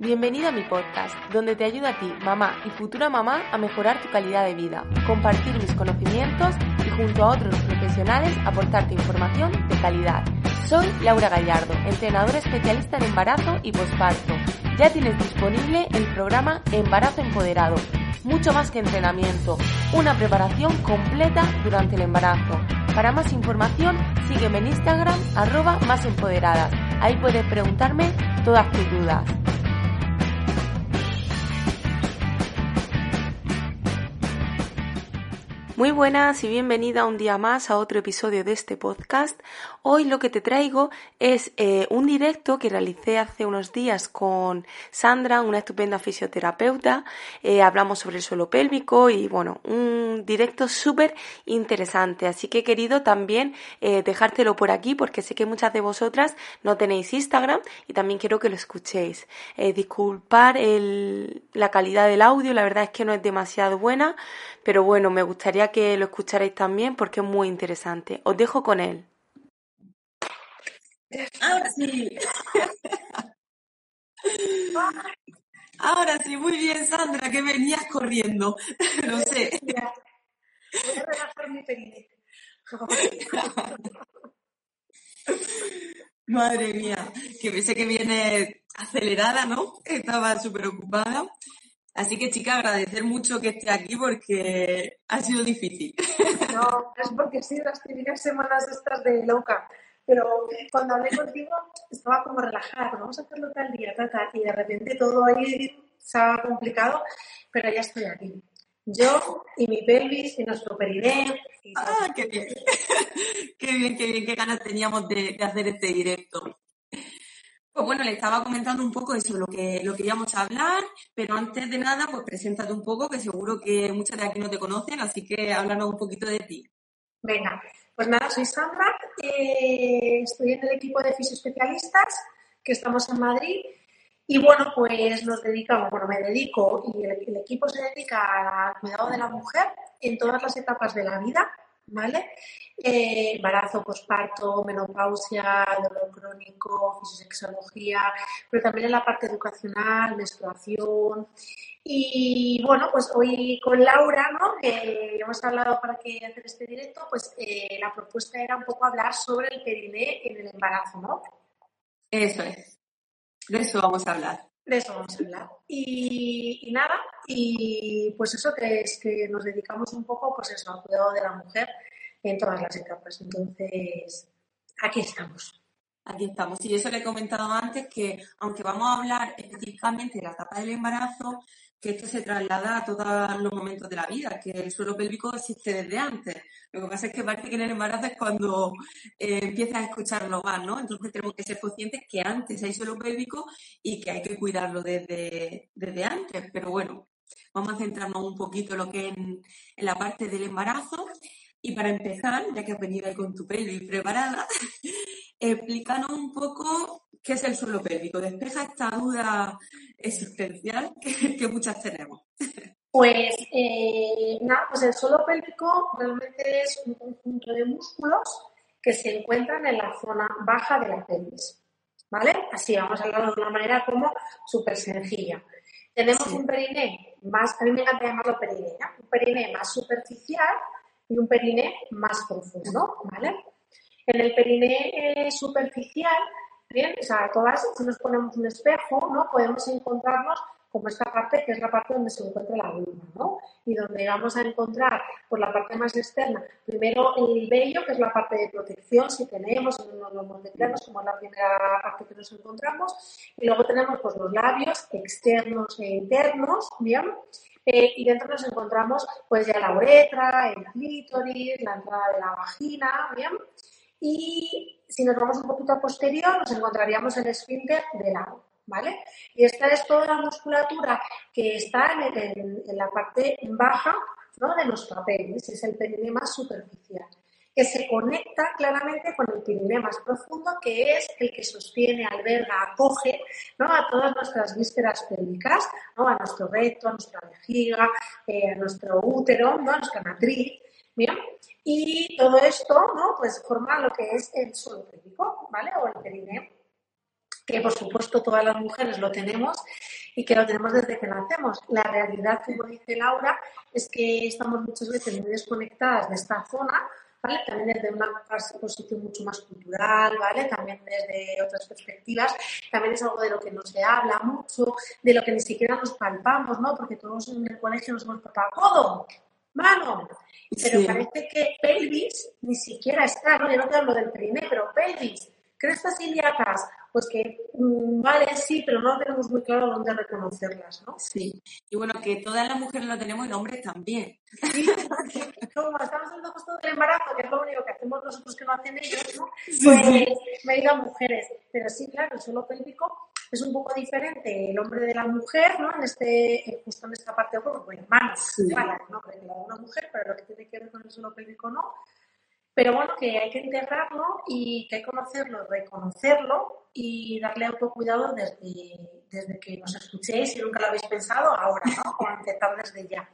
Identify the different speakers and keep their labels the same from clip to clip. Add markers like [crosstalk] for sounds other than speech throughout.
Speaker 1: Bienvenida a mi podcast, donde te ayudo a ti, mamá y futura mamá, a mejorar tu calidad de vida, compartir mis conocimientos y junto a otros profesionales aportarte información de calidad. Soy Laura Gallardo, entrenadora especialista en embarazo y posparto. Ya tienes disponible el programa Embarazo Empoderado, mucho más que entrenamiento, una preparación completa durante el embarazo. Para más información, sígueme en Instagram, arroba más empoderadas. Ahí puedes preguntarme todas tus dudas. Muy buenas y bienvenida un día más a otro episodio de este podcast. Hoy lo que te traigo es eh, un directo que realicé hace unos días con Sandra, una estupenda fisioterapeuta. Eh, hablamos sobre el suelo pélvico y bueno, un directo súper interesante. Así que he querido también eh, dejártelo por aquí porque sé que muchas de vosotras no tenéis Instagram y también quiero que lo escuchéis. disculpar el, la calidad del audio, la verdad es que no es demasiado buena, pero bueno, me gustaría que lo escucharais también porque es muy interesante. Os dejo con él.
Speaker 2: Ahora sí. Ahora sí, muy bien, Sandra, que venías corriendo. No sé. Voy a relajar mi Madre mía, que sé que viene acelerada, ¿no? Estaba súper ocupada. Así que, chica, agradecer mucho que esté aquí porque ha sido difícil. [laughs]
Speaker 3: No, es porque sí, las primeras semanas estas de loca. Pero cuando hablé contigo estaba como relajada, vamos a hacerlo tal día, tal, tal, y de repente todo ahí se ha complicado, pero ya estoy aquí. Yo y mi pelvis y nuestro perineo.
Speaker 2: ¡Ah, qué bien! [laughs] ¡Qué bien, qué bien! ¡Qué ganas teníamos de hacer este directo! Pues bueno, le estaba comentando un poco eso, lo que, lo que íbamos a hablar, pero antes de nada, pues preséntate un poco, que seguro que muchas de aquí no te conocen, así que háblanos un poquito de ti.
Speaker 3: Venga, pues nada, soy Sandra, eh, estoy en el equipo de fisioespecialistas que estamos en Madrid y bueno, pues nos dedicamos, bueno, me dedico y el equipo se dedica al cuidado de la mujer en todas las etapas de la vida, ¿vale? Eh, embarazo, posparto, menopausia, dolor crónico, fisiosexología, pero también en la parte educacional, menstruación. Y bueno, pues hoy con Laura, ¿no? Que hemos hablado para que hacer este directo, pues eh, la propuesta era un poco hablar sobre el periné en el embarazo, ¿no?
Speaker 2: Eso es. De eso vamos a hablar.
Speaker 3: De eso vamos a hablar. Y, nada, y pues eso que es que nos dedicamos un poco, pues eso, al cuidado de la mujer en todas las etapas. Entonces, aquí estamos.
Speaker 2: Aquí estamos. Y eso le he comentado antes que, aunque vamos a hablar específicamente de la etapa del embarazo, que esto se traslada a todos los momentos de la vida, que el suelo pélvico existe desde antes. Lo que pasa es que parece que en el embarazo es cuando eh, empiezas a escucharlo más, ¿no? Entonces tenemos que ser conscientes que antes hay suelo pélvico y que hay que cuidarlo desde, desde antes. Pero bueno, vamos a centrarnos un poquito en lo que es en la parte del embarazo y para empezar, ya que has venido ahí con tu y preparada, [laughs] explícanos un poco qué es el suelo pélvico. Despeja esta duda existencial que, muchas tenemos.
Speaker 3: Pues eh, nada, pues el suelo pélvico realmente es un conjunto de músculos que se encuentran en la zona baja de la pelvis. ¿Vale? Así vamos a hablarlo de una manera como súper sencilla. Tenemos un periné más, a mí me encanta llamarlo periné, un periné más superficial y un periné más profundo, ¿vale? En el periné eh, superficial, bien, o sea, todas, si nos ponemos un espejo, ¿no? Podemos encontrarnos como esta parte que es la parte donde se encuentra la vulva, ¿no? Y donde vamos a encontrar, por la parte más externa, primero el vello, que es la parte de protección, si tenemos, no nos detectamos, como es la primera parte que nos encontramos, y luego tenemos pues los labios externos e internos, ¿bien? Eh, y dentro nos encontramos pues ya la uretra, el clítoris, la entrada de la vagina, ¿bien? Y si nos vamos un poquito a posterior, nos encontraríamos el esfínter del lado, ¿vale? Y esta es toda la musculatura que está en, la parte baja de nuestra pelvis, es el periné más superficial que se conecta claramente con el periné más profundo, que es el que sostiene, alberga, acoge a todas nuestras vísceras pélvicas, a nuestro recto, a nuestra vejiga, eh, a nuestro útero, ¿no? a nuestra matriz. Y todo esto ¿no? pues forma lo que es el suelo pélvico, ¿vale? O el periné. que por supuesto todas las mujeres lo tenemos y que lo tenemos desde que nacemos. La realidad, como dice Laura, es que estamos muchas veces muy desconectadas de esta zona, ¿vale? También desde una posición mucho más cultural, ¿vale? También desde otras perspectivas. También es algo de lo que no se habla mucho, de lo que ni siquiera nos palpamos, ¿no? Porque todos en el colegio nos hemos palpado codo, mano, pero parece que pelvis ni siquiera está, ¿no? Yo no te hablo del primer, pero pelvis Crestas ilíacas, pues que mm, vale, sí, pero no tenemos muy claro dónde reconocerlas, ¿no?
Speaker 2: Sí, y bueno, que todas las mujeres lo tenemos y los hombres también.
Speaker 3: Sí, [laughs] como estamos hablando justo del embarazo, que es lo único que hacemos nosotros que no hacen ellos, ¿no? Pues me digan mujeres. Pero sí, claro, el suelo pélvico es un poco diferente el hombre de la mujer, ¿no? En este, justo en esta parte cuerpo, pues hermanos, sí. ¿no? Porque la una mujer, pero lo que tiene que ver con el suelo pélvico no. Pero bueno, que hay que integrarlo y que hay que conocerlo, reconocerlo y darle autocuidado desde, desde que nos escuchéis, si nunca lo habéis pensado, ahora, ¿no? O empezar desde ya.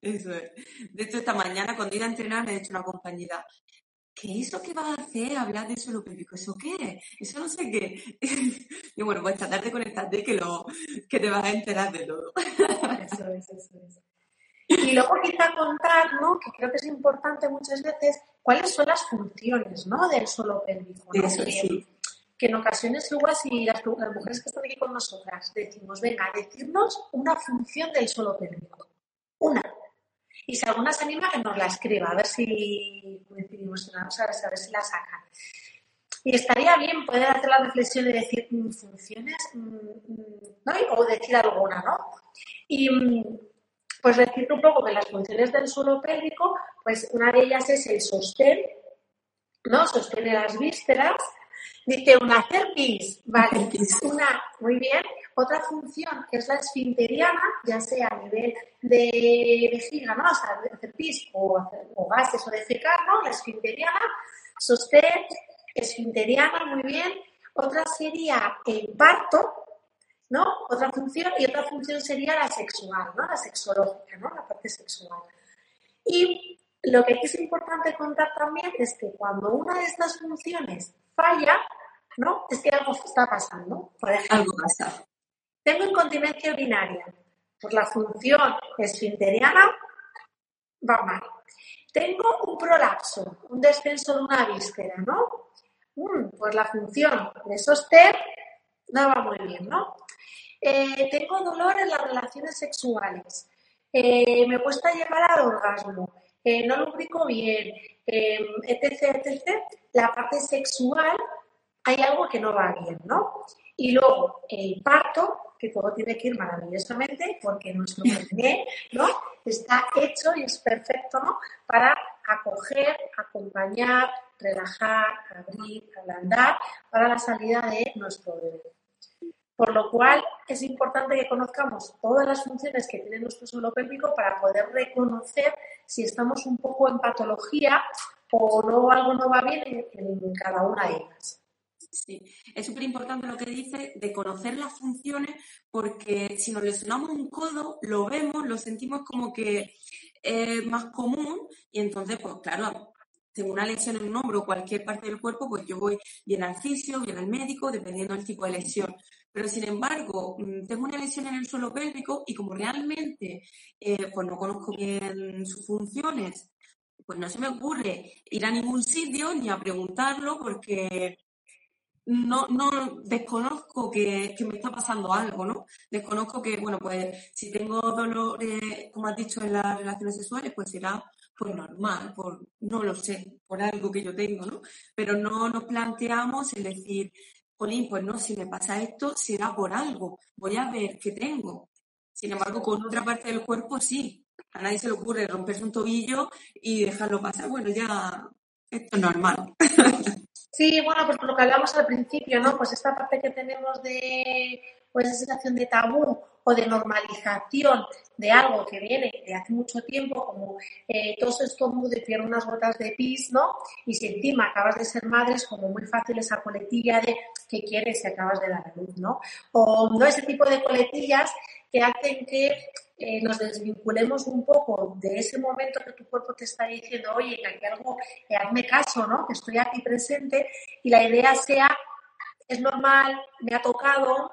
Speaker 2: Eso es. De hecho, esta mañana cuando iba a entrenar me ha dicho una compañera, ¿qué es lo que vas a hacer? Hablar de suelo pélvico. ¿Eso qué? Eso no sé qué. [laughs] Y bueno, pues tratar de conectarte que, lo, que te vas a enterar de todo.
Speaker 3: Eso es, eso es. Y luego quizá contar, ¿no? que creo que es importante muchas veces, cuáles son las funciones ¿no? del suelo pélvico.
Speaker 2: Eso, sí.
Speaker 3: Que en ocasiones igual si las, las, mujeres que están aquí con nosotras decimos, venga, decirnos una función del suelo pélvico. Una. Y si alguna se anima, que nos la escriba, a ver si coincidimos en a ver si la sacan. Y estaría bien poder hacer la reflexión de decir funciones, ¿no? O decir alguna, ¿no? Y pues decir un poco que las funciones del suelo pélvico, pues una de ellas es el sostén, ¿no? Sostiene las vísceras. Dice una cervix, vale, una, muy bien. Otra función que es la esfinteriana, ya sea a nivel de vejiga, ¿no? O sea, de cervix o, o gases o de fecar, ¿no? La esfinteriana, sostén, esfinteriana, muy bien. Otra sería el parto, ¿no? Otra función y otra función sería la sexual, ¿no? La sexológica, ¿no? La parte sexual. Y lo que es importante contar también es que cuando una de estas funciones falla, ¿no? Es que algo está pasando. Por ejemplo,
Speaker 2: algo pasa.
Speaker 3: Tengo incontinencia urinaria. Pues la función esfinteriana va mal. Tengo un prolapso, un descenso de una víscera, ¿no? Mm, pues la función de sostén no va muy bien, ¿no? Eh, tengo dolor en las relaciones sexuales, eh, me cuesta llegar al orgasmo, eh, no lubrico bien, etc, etc. La parte sexual hay algo que no va bien, ¿no? Y luego el parto, que todo tiene que ir maravillosamente porque nuestro bebé, ¿no? Está hecho y es perfecto, ¿no? Para acoger, acompañar, relajar, abrir, ablandar para la salida de nuestro bebé. Por lo cual es importante que conozcamos todas las funciones que tiene nuestro suelo pélvico para poder reconocer si estamos un poco en patología o no algo no va bien en, cada una de ellas.
Speaker 2: Sí, es súper importante lo que dice de conocer las funciones porque si nos lesionamos un codo, lo vemos, lo sentimos como que es más común y entonces, pues claro, tengo una lesión en un hombro o cualquier parte del cuerpo, pues yo voy bien al fisio, bien al médico, dependiendo del tipo de lesión. Pero sin embargo, mm, tengo una lesión en el suelo pélvico y como realmente eh, pues no conozco bien sus funciones, pues no se me ocurre ir a ningún sitio ni a preguntarlo porque no, no desconozco que, que, me está pasando algo, ¿no? Desconozco que, bueno, pues si tengo dolor, como has dicho, en las relaciones sexuales, pues será pues normal, por, no lo sé, por algo que yo tengo, ¿no? Pero no nos planteamos el decir, pues no, si me pasa esto, será por algo, voy a ver qué tengo. Sin embargo, con otra parte del cuerpo sí. A nadie se le ocurre romperse un tobillo y dejarlo pasar. Bueno, ya esto es normal. [laughs]
Speaker 3: Sí, bueno, pues por lo que hablamos al principio, ¿no? Pues esta parte que tenemos de pues esa sensación de tabú o de normalización de algo que viene de hace mucho tiempo, como eh, todos estos de unas gotas de pis, ¿no? Y si encima acabas de ser madre, es como muy fácil esa coletilla de que quieres si acabas de dar a luz, ¿no? O no ese tipo de coletillas que hacen que eh, nos desvinculemos un poco de ese momento que tu cuerpo te está diciendo, oye, que algo, eh, hazme caso, ¿no? Que estoy aquí presente y la idea sea es normal, me ha tocado,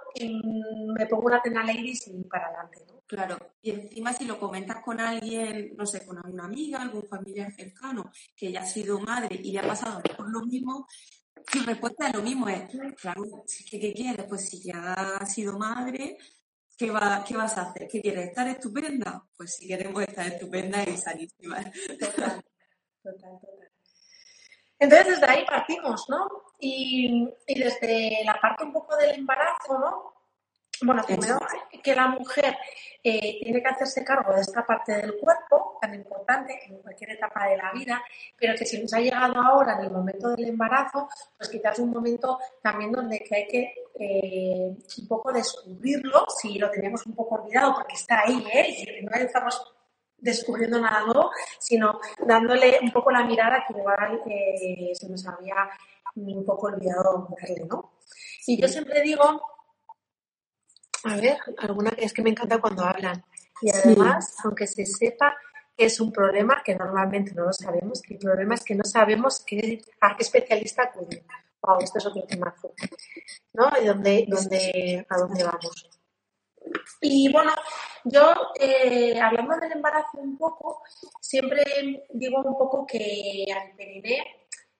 Speaker 3: me pongo una tena ladies y para adelante, ¿no?
Speaker 2: Claro, y encima si lo comentas con alguien, no sé, con alguna amiga, algún familiar cercano que ya ha sido madre y ya ha pasado por lo mismo, su respuesta es lo mismo, es, claro, ¿qué, quieres? Pues si ya ha sido madre, ¿qué, va, ¿qué vas a hacer? ¿Qué quieres? ¿Estar estupenda? Pues si queremos estar estupenda y sanísima.
Speaker 3: Total, total, total. Entonces desde ahí partimos, ¿no? Y, y desde la parte un poco del embarazo, ¿no? Bueno, primero que la mujer eh, tiene que hacerse cargo de esta parte del cuerpo, tan importante en cualquier etapa de la vida, pero que si nos ha llegado ahora en el momento del embarazo, pues quizás un momento también donde que hay que eh, un poco descubrirlo, si lo tenemos un poco olvidado, porque está ahí, ¿eh? Y no estamos descubriendo nada nuevo, sino dándole un poco la mirada que igual eh, se nos había un poco olvidado darle, ¿no? Y yo siempre digo a ver, alguna es que me encanta cuando hablan. Y además, aunque se sepa que es un problema, que normalmente no lo sabemos, que el problema es que no sabemos qué, a qué especialista acudir. Wow, esto es otro tema. ¿No? ¿Y dónde, dónde, a dónde vamos? Y bueno, yo eh, hablando del embarazo un poco, siempre digo un poco que al perineo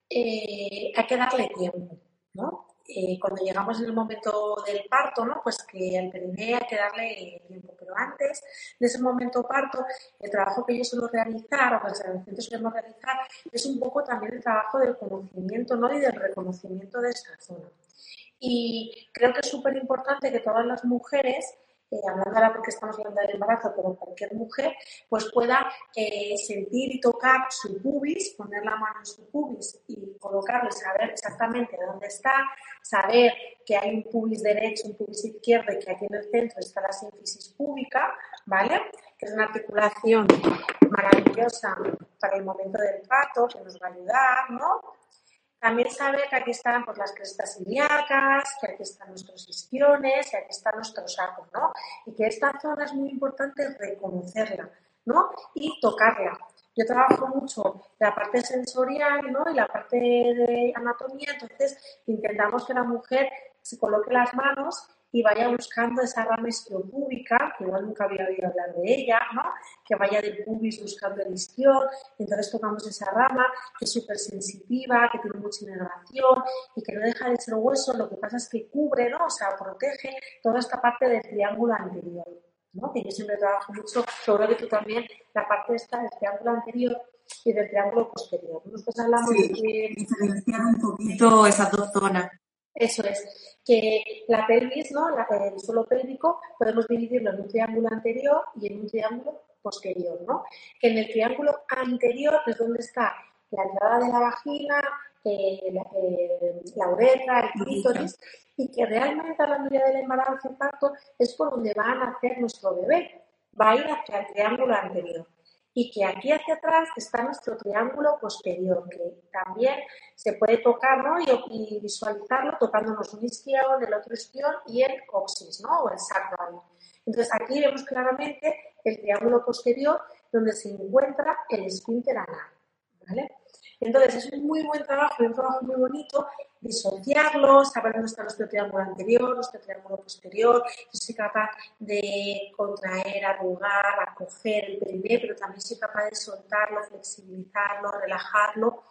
Speaker 3: eh, hay que darle tiempo, ¿no? Eh, cuando llegamos en el momento del parto, ¿no? Pues que al perineo hay que darle tiempo. Pero antes de ese momento parto, el trabajo que yo suelo realizar, o que los adolescentes solemos realizar, es un poco también el trabajo del conocimiento, ¿no? Y del reconocimiento de esta zona. Y creo que es súper importante que todas las mujeres eh, hablando ahora porque estamos hablando del embarazo, pero cualquier mujer, pues pueda eh, sentir y tocar su pubis, poner la mano en su pubis y colocarlo saber exactamente dónde está, saber que hay un pubis derecho, un pubis izquierdo y que aquí en el centro está la sínfisis púbica, ¿vale? Que es una articulación maravillosa para el momento del parto, que nos va a ayudar, ¿no? También sabe que aquí están pues, las crestas ilíacas, que aquí están nuestros isquiones, que aquí están nuestros sacos, ¿no? Y que esta zona es muy importante reconocerla, ¿no? Y tocarla. Yo trabajo mucho la parte sensorial, ¿no? Y la parte de anatomía, entonces intentamos que la mujer se coloque las manos y vaya buscando esa rama isquiopúbica, que igual nunca había oído hablar de ella, ¿no? que vaya del pubis buscando el isquion, entonces tocamos esa rama que es súper sensitiva, que tiene mucha inervación y que no deja de ser hueso, lo que pasa es que cubre, ¿no? o sea, protege toda esta parte del triángulo anterior. ¿no? Que yo siempre trabajo mucho, seguro que tú también, la parte esta del triángulo anterior y del triángulo posterior. Nosotros hablamos
Speaker 2: de diferenciar un poquito esas dos zonas.
Speaker 3: Eso es, que la pelvis, ¿no? el suelo pélvico, podemos dividirlo en un triángulo anterior y en un triángulo posterior, ¿no? Que en el triángulo anterior es donde está la entrada de la vagina, eh, eh, la, uretra, el clítoris, y que realmente hablando ya del embarazo y parto es por donde va a nacer nuestro bebé, va a ir hacia el triángulo anterior y que aquí hacia atrás está nuestro triángulo posterior, que también se puede tocar y, visualizarlo tocándonos un isquion, el otro isquion y el coxis, ¿no? o el sacral. Entonces aquí vemos claramente el triángulo posterior donde se encuentra el esfínter anal. Entonces es un muy buen trabajo un trabajo muy bonito disociarlo, saber dónde está nuestro triángulo anterior, nuestro triángulo posterior. Yo soy capaz de contraer, arrugar, acoger el perineo, pero también soy capaz de soltarlo, flexibilizarlo, relajarlo.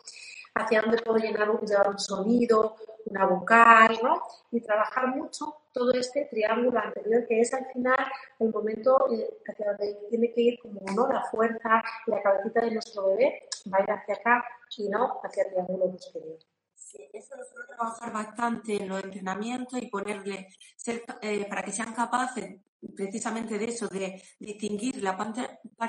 Speaker 3: Hacia dónde puedo llenar, un sonido, una vocal, ¿no? Y trabajar mucho todo este triángulo anterior, que es al final el momento eh, hacia donde tiene que ir como ¿no? la fuerza y la cabecita de nuestro bebé va a ir hacia acá y no hacia el triángulo posterior.
Speaker 2: Eso lo suelo trabajar bastante en los entrenamientos y ponerle, eh, para que sean capaces precisamente de eso, de distinguir la parte,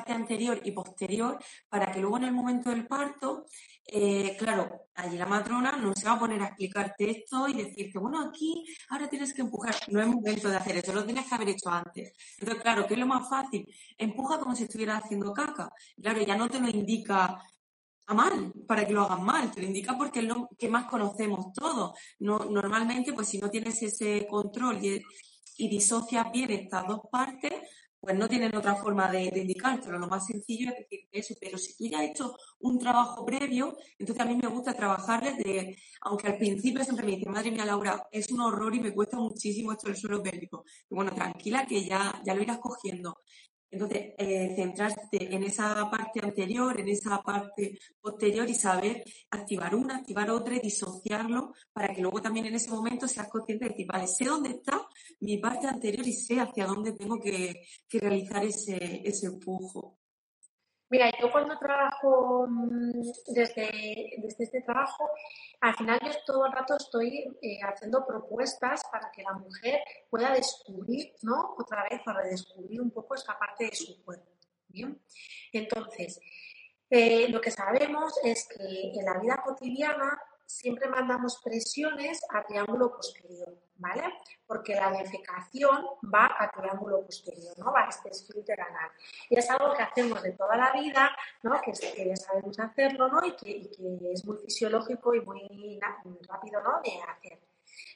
Speaker 2: anterior y posterior, para que luego en el momento del parto, eh, claro, allí la matrona no se va a poner a explicarte esto y decirte, bueno, aquí ahora tienes que empujar. No es momento de hacer eso, lo tienes que haber hecho antes. Entonces, claro, ¿qué es lo más fácil? Empuja como si estuvieras haciendo caca. Claro, ya no te lo indica mal, para que lo hagan mal, te lo indica porque es lo que más conocemos todos. No, normalmente, pues si no tienes ese control y, y disocias bien estas dos partes, pues no tienen otra forma de, indicártelo. Lo más sencillo es decir eso, pero si tú ya has hecho un trabajo previo, entonces a mí me gusta trabajarles de, aunque al principio siempre me dicen, madre mía, Laura, es un horror y me cuesta muchísimo esto del suelo pélvico. Bueno, tranquila que ya, ya lo irás cogiendo. Entonces, eh, centrarte en esa parte anterior, en esa parte posterior y saber activar una, activar otra y disociarlo para que luego también en ese momento seas consciente de decir, vale, sé dónde está mi parte anterior y sé hacia dónde tengo que, que realizar ese, ese empujo.
Speaker 3: Mira, yo cuando trabajo mm, desde, desde este trabajo, al final yo todo el rato estoy eh, haciendo propuestas para que la mujer pueda descubrir, ¿no? Otra vez, para redescubrir un poco esta parte de su cuerpo. Entonces, eh, lo que sabemos es que en la vida cotidiana siempre mandamos presiones a triángulo posterior, ¿vale? Porque la defecación va a triángulo posterior, ¿no? Va a este esfínter anal. Y es algo que hacemos de toda la vida, ¿no? Que, ya sabemos hacerlo, ¿no? Y que, es muy fisiológico y muy, rápido, ¿no? De hacer.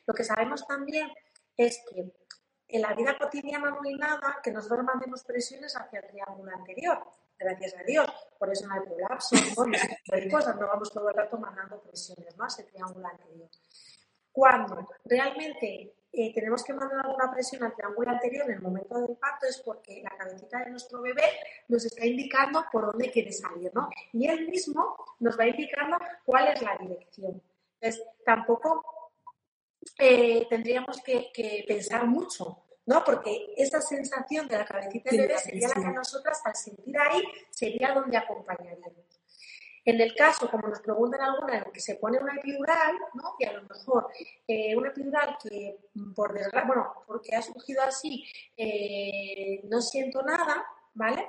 Speaker 3: Lo que sabemos también es que en la vida cotidiana no hay nada que nosotros mandemos presiones hacia el triángulo anterior gracias a Dios. Por eso no hay prolapso, no cosas, no vamos todo el rato mandando presiones, ¿no? Ese triángulo anterior. Cuando realmente eh, tenemos que mandar alguna presión al triángulo anterior en el momento del parto es porque la cabecita de nuestro bebé nos está indicando por dónde quiere salir, ¿no? Y él mismo nos va indicando cuál es la dirección. Entonces, tampoco eh, tendríamos que, que pensar mucho ¿no? Porque esa sensación de la cabecita del bebé sería la que a nosotras, al sentir ahí, sería donde acompañaríamos. En el caso, como nos preguntan alguna, en que se pone una epidural, ¿no? Y a lo mejor eh, una epidural que, por desgracia, bueno, porque ha surgido así, eh, no siento nada, ¿vale?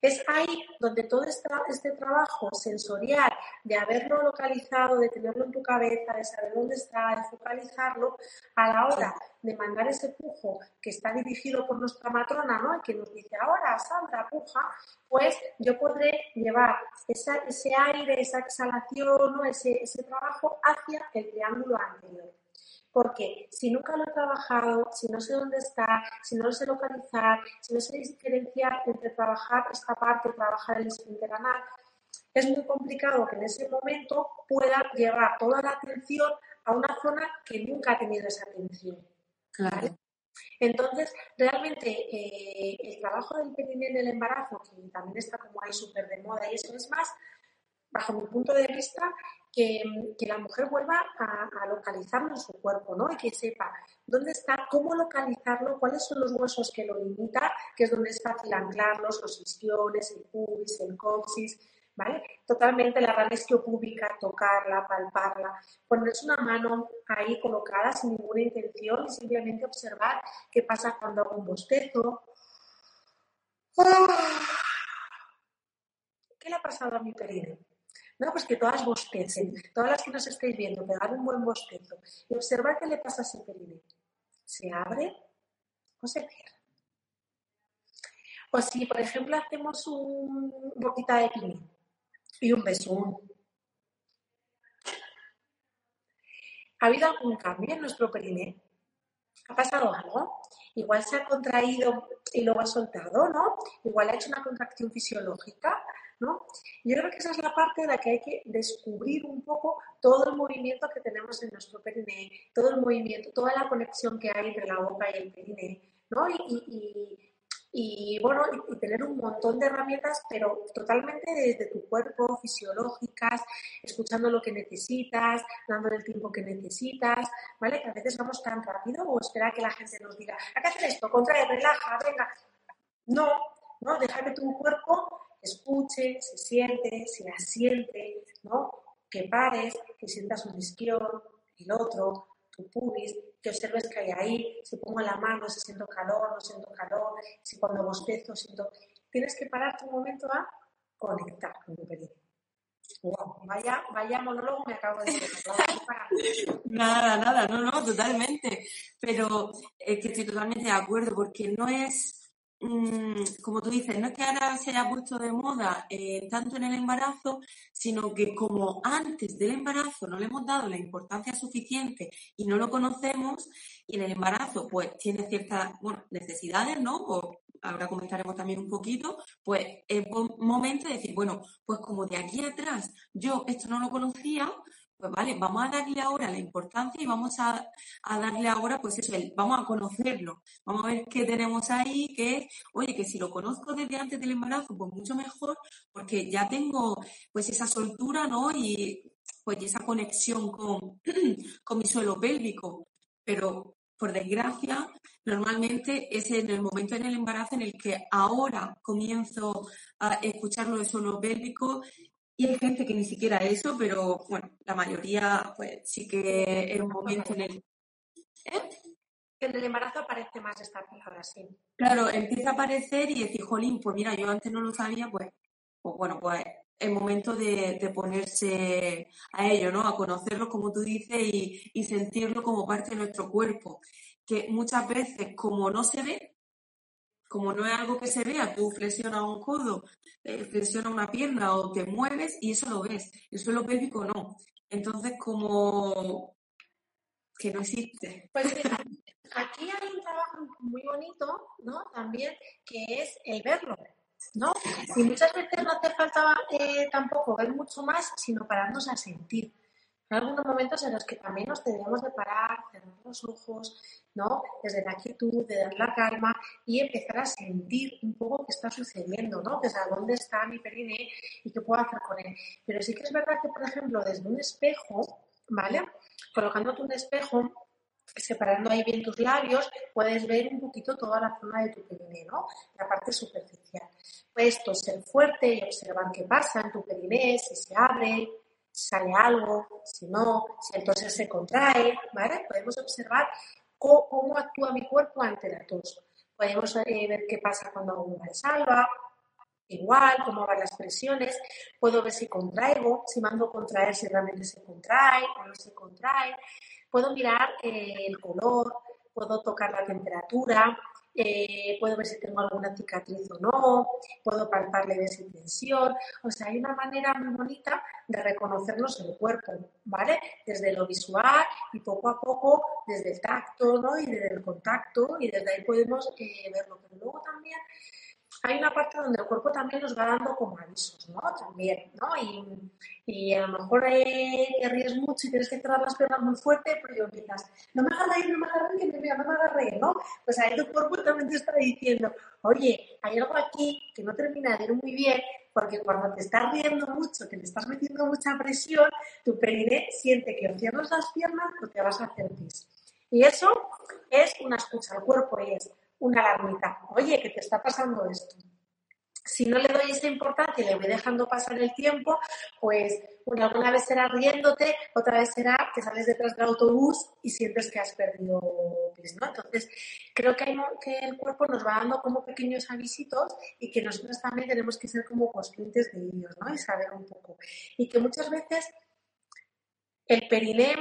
Speaker 3: Es ahí donde todo este, este trabajo sensorial, de haberlo localizado, de tenerlo en tu cabeza, de saber dónde está, de focalizarlo, a la hora de mandar ese pujo que está dirigido por nuestra matrona, ¿no? Y que nos dice, ahora Sandra, puja, pues yo podré llevar ese aire, esa exhalación, ¿no? ese, ese trabajo hacia el triángulo anterior. Porque si nunca lo he trabajado, si no sé dónde está, si no lo sé localizar, si no sé diferenciar entre trabajar esta parte y trabajar el esfínter anal, es muy complicado que en ese momento pueda llevar toda la atención a una zona que nunca ha tenido esa atención. Claro. Entonces, realmente eh, el trabajo del perineo en el embarazo, que también está como ahí súper de moda y eso es más, bajo mi punto de vista, que, la mujer vuelva a, localizarlo en su cuerpo, ¿no? Y que sepa dónde está, cómo localizarlo, cuáles son los huesos que lo limitan, que es donde es fácil anclarlos, los isquiones, el pubis, el coxis, ¿vale? Totalmente la raíz pública, tocarla, palparla, ponerse una mano ahí colocada sin ninguna intención y simplemente observar qué pasa cuando hago un bostezo. ¡Ah! ¿Qué le ha pasado a mi perine? No, pues que todas bostecen, todas las que nos estáis viendo, pegar un buen bostezo y observar qué le pasa a ese perine. ¿Se abre o se cierra? O si, por ejemplo, hacemos un boquita de piñón y un beso. ¿Ha habido algún cambio en nuestro perine? ¿Ha pasado algo? Igual se ha contraído y luego ha soltado, ¿no? Igual ha hecho una contracción fisiológica, Yo creo que esa es la parte de la que hay que descubrir un poco todo el movimiento que tenemos en nuestro perine, todo el movimiento, toda la conexión que hay entre la boca y el perine, ¿no? y, bueno, y, tener un montón de herramientas, pero totalmente desde tu cuerpo, fisiológicas, escuchando lo que necesitas, dándole el tiempo que necesitas, ¿vale? Que a veces vamos tan rápido o espera que la gente nos diga, hay que hacer esto, contrae, relaja, venga. No, no, deja tu cuerpo escuche, se siente, se asiente, ¿no? Que pares, que sientas un isquión, el otro, tu pubis, que observes que hay ahí, si pongo la mano, si siento calor, no siento calor, si cuando bostezo siento... Tienes que pararte un momento a conectar con tu periodo. Wow, vaya, vaya monólogo me acabo de decir.
Speaker 2: nada, nada, no, no, totalmente. Pero es que estoy totalmente de acuerdo, porque no es como tú dices, no es que ahora se haya puesto de moda eh, tanto en el embarazo, sino que como antes del embarazo no le hemos dado la importancia suficiente y no lo conocemos, y en el embarazo pues tiene ciertas necesidades, ¿no? ahora comentaremos también un poquito, pues es momento de decir, bueno, pues como de aquí atrás yo esto no lo conocía, pues vale, vamos a darle ahora la importancia y vamos a, darle ahora, pues eso, vamos a conocerlo, vamos a ver qué tenemos ahí, que oye, que si lo conozco desde antes del embarazo, pues mucho mejor, porque ya tengo pues esa soltura, ¿no? Y pues esa conexión con, [clears throat] con mi suelo pélvico. Pero por desgracia, normalmente es en el momento en el embarazo en el que ahora comienzo a escuchar lo de suelo pélvico y hay gente que ni siquiera eso, pero bueno, la mayoría pues sí que es un momento en el...
Speaker 3: ¿Eh? En el embarazo aparece más esta palabra, sí.
Speaker 2: Claro, empieza a aparecer y decir, jolín, pues mira, yo antes no lo sabía, pues, pues bueno, pues es momento de, ponerse a ello, ¿no? A conocerlo, como tú dices, y, y sentirlo como parte de nuestro cuerpo. Que muchas veces, como no se ve, como no es algo que se vea, tú flexionas un codo, eh, flexionas una pierna o te mueves y eso lo ves. El suelo pélvico no. Entonces, como que no existe.
Speaker 3: Pues aquí hay un trabajo muy bonito, ¿no? También, que es el verlo. ¿no? Y muchas veces no hace falta eh, tampoco ver mucho más, sino pararnos a sentir. Hay algunos momentos en los que también nos tendríamos de parar, cerrar los ojos, ¿no? Desde la quietud, de dar la calma y empezar a sentir un poco qué está sucediendo, ¿no? Desde dónde está mi perine y qué puedo hacer con él. Pero sí que es verdad que, por ejemplo, desde un espejo, ¿vale? Colocándote un espejo, separando ahí bien tus labios, puedes ver un poquito toda la zona de tu periné, ¿no? La parte superficial. Puedes ser fuerte y observar qué pasa en tu periné, si se abre, sale algo, si no, si entonces se contrae, ¿vale? Podemos observar cómo, actúa mi cuerpo ante la tos. Podemos eh, ver qué pasa cuando hago una salva, igual, cómo van las presiones, puedo ver si contraigo, si mando contraer, si realmente se contrae o no se contrae, puedo mirar eh, el color, puedo tocar la temperatura, eh, puedo ver si tengo alguna cicatriz o no, puedo palparle de esa tensión. O sea, hay una manera muy bonita de reconocernos el cuerpo, ¿vale? Desde lo visual y poco a poco desde el tacto, ¿no? Y desde el contacto y desde ahí podemos eh, verlo. Pero luego también hay una parte donde el cuerpo también nos va dando como avisos, ¿no? También, ¿no? Y, y a lo mejor eh, te ríes mucho y tienes que cerrar las piernas muy fuerte, pero empiezas, no me reír, no me reír, que me no me reír, ¿no? Pues ahí tu cuerpo también te está diciendo, oye, hay algo aquí que no termina de ir muy bien, porque cuando te estás riendo mucho, que le estás metiendo mucha presión, tu perine siente que o cierras las piernas o te vas a hacer pis. Y eso es una escucha al cuerpo y es, una alarmita. Oye, ¿qué te está pasando esto. Si no le doy esa importancia y le voy dejando pasar el tiempo, pues una alguna vez será riéndote, otra vez será que sales detrás del autobús y sientes que has perdido pis, ¿no? Entonces, creo que, hay, que el cuerpo nos va dando como pequeños avisitos y que nosotros también tenemos que ser como conscientes de ellos, ¿no? Y saber un poco. Y que muchas veces el periné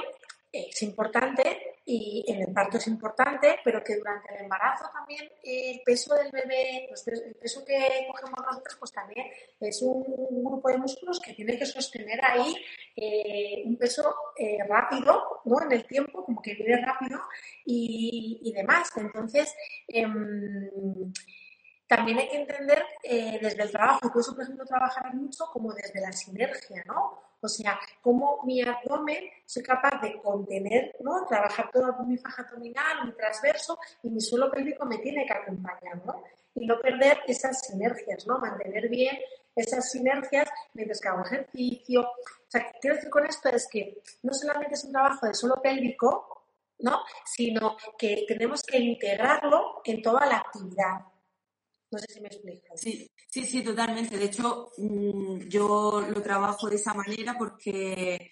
Speaker 3: es importante y en el parto es importante, pero que durante el embarazo también el peso del bebé, pues, el peso que cogemos nosotros, pues también es un grupo de músculos que tiene que sostener ahí eh, un peso eh, rápido, ¿no? En el tiempo, como que vive rápido y, y demás. Entonces, em, también hay que entender eh, desde el trabajo, por eso, por ejemplo, trabajar mucho como desde la sinergia, ¿no? O sea, cómo mi abdomen soy capaz de contener, ¿no? Trabajar todo mi faja abdominal, mi transverso y mi suelo pélvico me tiene que acompañar, ¿no? Y no perder esas sinergias, ¿no? Mantener bien esas sinergias mientras que hago ejercicio. O sea, quiero decir con esto es que no solamente es un trabajo de suelo pélvico, ¿no? Sino que tenemos que integrarlo en toda la actividad. No sé si me explico.
Speaker 2: Sí, sí, sí, totalmente. De hecho, mm, yo lo trabajo de esa manera porque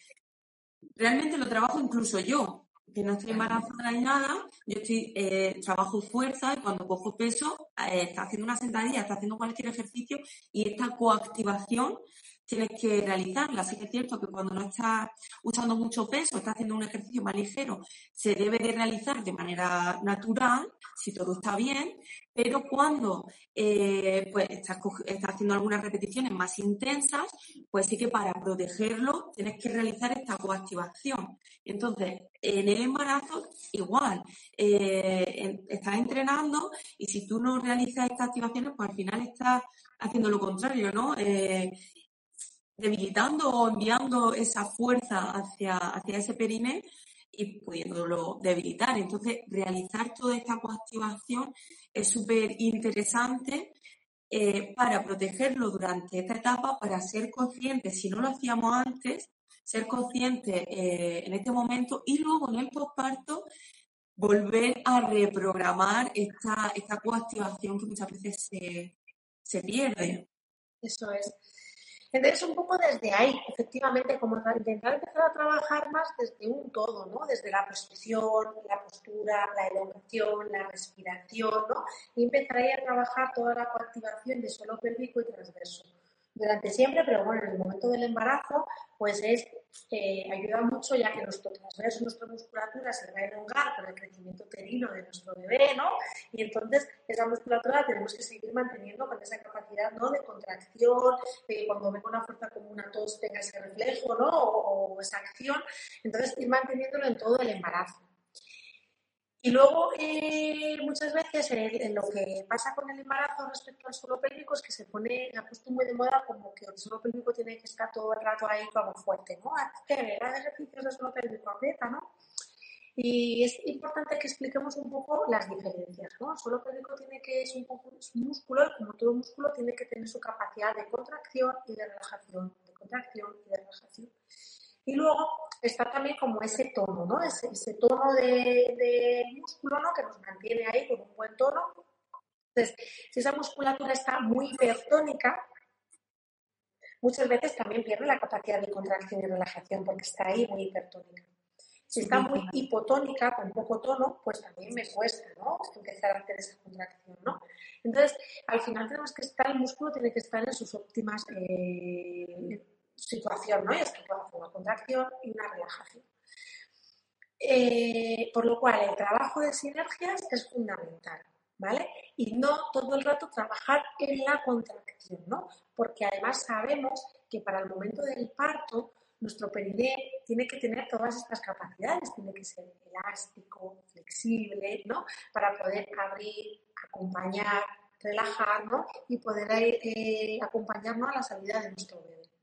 Speaker 2: realmente lo trabajo incluso yo, que no estoy embarazada ni nada, yo estoy, eh, trabajo fuerza y cuando cojo peso, eh, está haciendo una sentadilla, está haciendo cualquier ejercicio y esta coactivación tienes que realizarla. Así que es cierto que cuando no estás usando mucho peso, estás haciendo un ejercicio más ligero, se debe de realizar de manera natural, si todo está bien, pero cuando eh, pues estás, haciendo algunas repeticiones más intensas, pues sí que para protegerlo tienes que realizar esta coactivación. Entonces, en el embarazo, igual, eh, estás entrenando y si tú no realizas estas activaciones, pues al final estás haciendo lo contrario, ¿no? Eh, debilitando o enviando esa fuerza hacia, hacia ese perine y pudiéndolo debilitar. Entonces, realizar toda esta coactivación es súper interesante eh, para protegerlo durante esta etapa, para ser conscientes, si no lo hacíamos antes, ser conscientes eh, en este momento y luego en el postparto volver a reprogramar esta, esta coactivación que muchas veces se, se pierde.
Speaker 3: Eso es. Entonces, un poco desde ahí, efectivamente, como intentar empezar a trabajar más desde un todo, ¿no? Desde la posición, la postura, la elongación, la respiración, ¿no? Y empezar ahí a trabajar toda la coactivación de suelo pélvico y transverso durante siempre, pero bueno, en el momento del embarazo, pues es, eh, ayuda mucho ya que nuestro transverso, nuestra musculatura se va a elongar por el crecimiento uterino de nuestro bebé, ¿no? Y entonces esa musculatura la tenemos que seguir manteniendo con esa capacidad, ¿no? De contracción, de que cuando venga una fuerza como una tos tenga ese reflejo, ¿no? o esa acción. Entonces ir manteniéndolo en todo el embarazo. Y luego, eh, muchas veces, lo que pasa con el embarazo respecto al suelo pélvico es que se pone, ha puesto muy de moda como que el suelo pélvico tiene que estar todo el rato ahí como fuerte, ¿no? Ver ejercicios de suelo pélvico aprieta, ¿no? Y es importante que expliquemos un poco las diferencias, ¿no? El suelo pélvico tiene que es un, es un músculo y como todo músculo tiene que tener su capacidad de contracción y de relajación, de contracción y de relajación. Y luego está también como ese tono, ¿no? Ese, ese tono de, músculo, ¿no? Que nos mantiene ahí con un buen tono. Entonces, si esa musculatura está muy hipertónica, muchas veces también pierde la capacidad de contracción y relajación porque está ahí muy hipertónica. Si está muy hipotónica, con poco tono, pues también me cuesta, ¿no? Empezar a hacer esa contracción, ¿no? Entonces, al final tenemos que estar, el músculo tiene que estar en sus óptimas eh, situación, ¿no? Y es que puedo hacer una contracción y una relajación. Eh, por lo cual, el trabajo de sinergias es fundamental, ¿vale? Y no todo el rato trabajar en la contracción, ¿no? Porque además sabemos que para el momento del parto, nuestro periné tiene que tener todas estas capacidades, tiene que ser elástico, flexible, ¿no? Para poder abrir, acompañar, relajar, ¿no? Y poder eh, acompañarnos a la salida de nuestro bebé.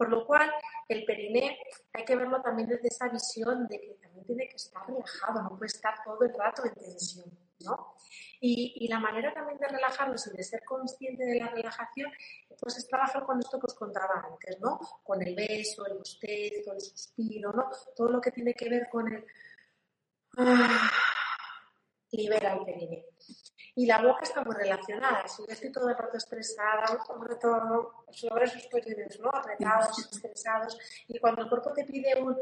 Speaker 3: Por lo cual, el periné hay que verlo también desde esa visión de que también tiene que estar relajado, no puede estar todo el rato en tensión, ¿no? Y, la manera también de relajarnos y de ser consciente de la relajación, pues es trabajar con esto que os contaba antes, ¿no? Con el beso, el bostezo, el suspiro, ¿no? Todo lo que tiene que ver con el... Ah, libera el periné. Y la boca está muy relacionada. Si yo estoy todo el rato estresada, sobre todo sobre esos periodos, ¿no? Apretados, estresados, y cuando el cuerpo te pide un.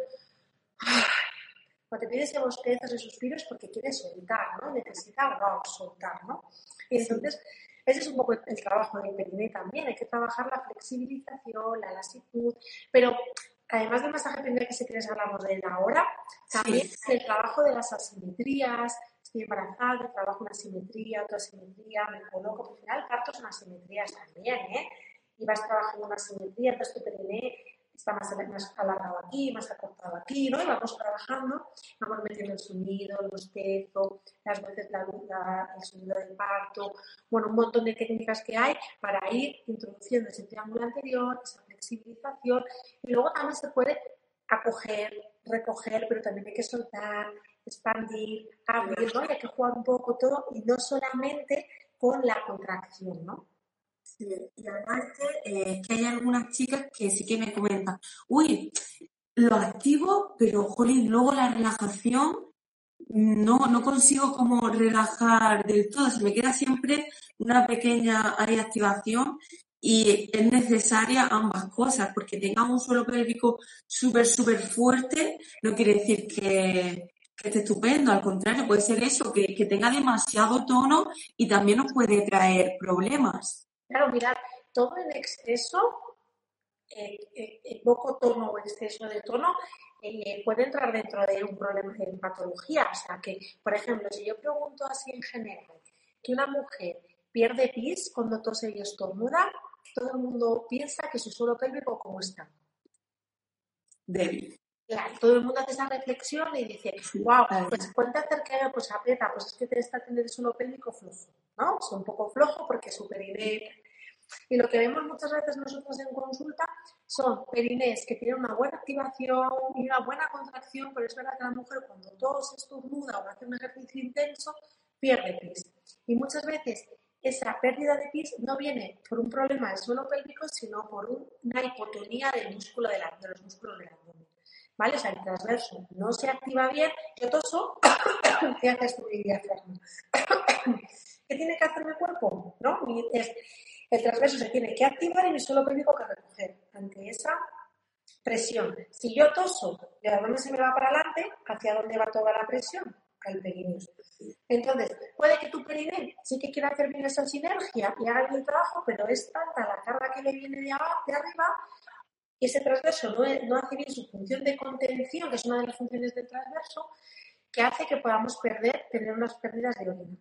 Speaker 3: Cuando te pide ese bostezo, ese suspiro, es porque quiere soltar, ¿no? Necesita soltar, ¿no? Y entonces, ese es un poco el trabajo del periné también. Hay que trabajar la flexibilización, la lasitud, pero además del masaje periné que si quieres hablamos de él ahora, también el trabajo de las asimetrías, estoy embarazada, trabajo una simetría, otra simetría, me coloco, al final parto son asimetrías también, ¿eh? Y vas trabajando una simetría, entonces tu periné está más, más alargado aquí, más acortado aquí, ¿no? Y vamos trabajando, vamos metiendo el sonido, el bostezo, las veces la, la, el sonido del parto, bueno, un montón de técnicas que hay para ir introduciendo ese triángulo anterior, esa flexibilización, y luego también se puede acoger, recoger, pero también hay que soltar, expandir, hay que jugar un poco todo y no solamente con la contracción, ¿no?
Speaker 2: Sí, y además eh, que hay algunas chicas que sí que me comentan, uy, lo activo, pero jolín, luego la relajación no, no consigo como relajar del todo, se me queda siempre una pequeña activación y es necesaria ambas cosas, porque tenga un suelo pélvico súper, súper fuerte, no quiere decir que, que esté estupendo, al contrario, puede ser eso, que, que, tenga demasiado tono y también nos puede traer problemas.
Speaker 3: Claro, mirad, todo en exceso el poco tono o exceso de tono eh, puede entrar dentro de un problema de patología. O sea que, por ejemplo, si yo pregunto así en general, que una mujer pierde pis cuando tose y estornuda, todo el mundo piensa que su suelo pélvico, ¿cómo está?
Speaker 2: Débil.
Speaker 3: Claro, todo el mundo hace esa reflexión y dice, wow, pues cuánta cercanía, pues aprieta, pues es que te está teniendo el suelo pélvico flojo, ¿no? Es un poco flojo porque su periné. Y lo que vemos muchas veces nosotros en consulta son perinés que tienen una buena activación y una buena contracción, pero es verdad que la mujer cuando todo se estornuda o hace un ejercicio intenso, pierde pis. Y muchas veces esa pérdida de pis no viene por un problema del suelo pélvico, sino por una hipotonía del músculo de, de los músculos del abdomen. ¿Vale? O sea, el transverso no se activa bien, yo toso, [coughs] ¿qué hace esto mi diafragma? ¿Qué tiene que hacer mi cuerpo? ¿No? El transverso se tiene que activar y mi suelo pélvico que recoger ante esa presión. Si yo toso, ¿de dónde se me va para adelante? ¿Hacia dónde va toda la presión? Al perineo. Entonces, puede que tu perineo sí que quiera hacer bien esa sinergia y haga bien el trabajo, pero es tanta la carga que le viene de arriba y ese transverso no, hace bien su función de contención, que es una de las funciones del transverso, que hace que podamos perder, tener unas pérdidas de orina.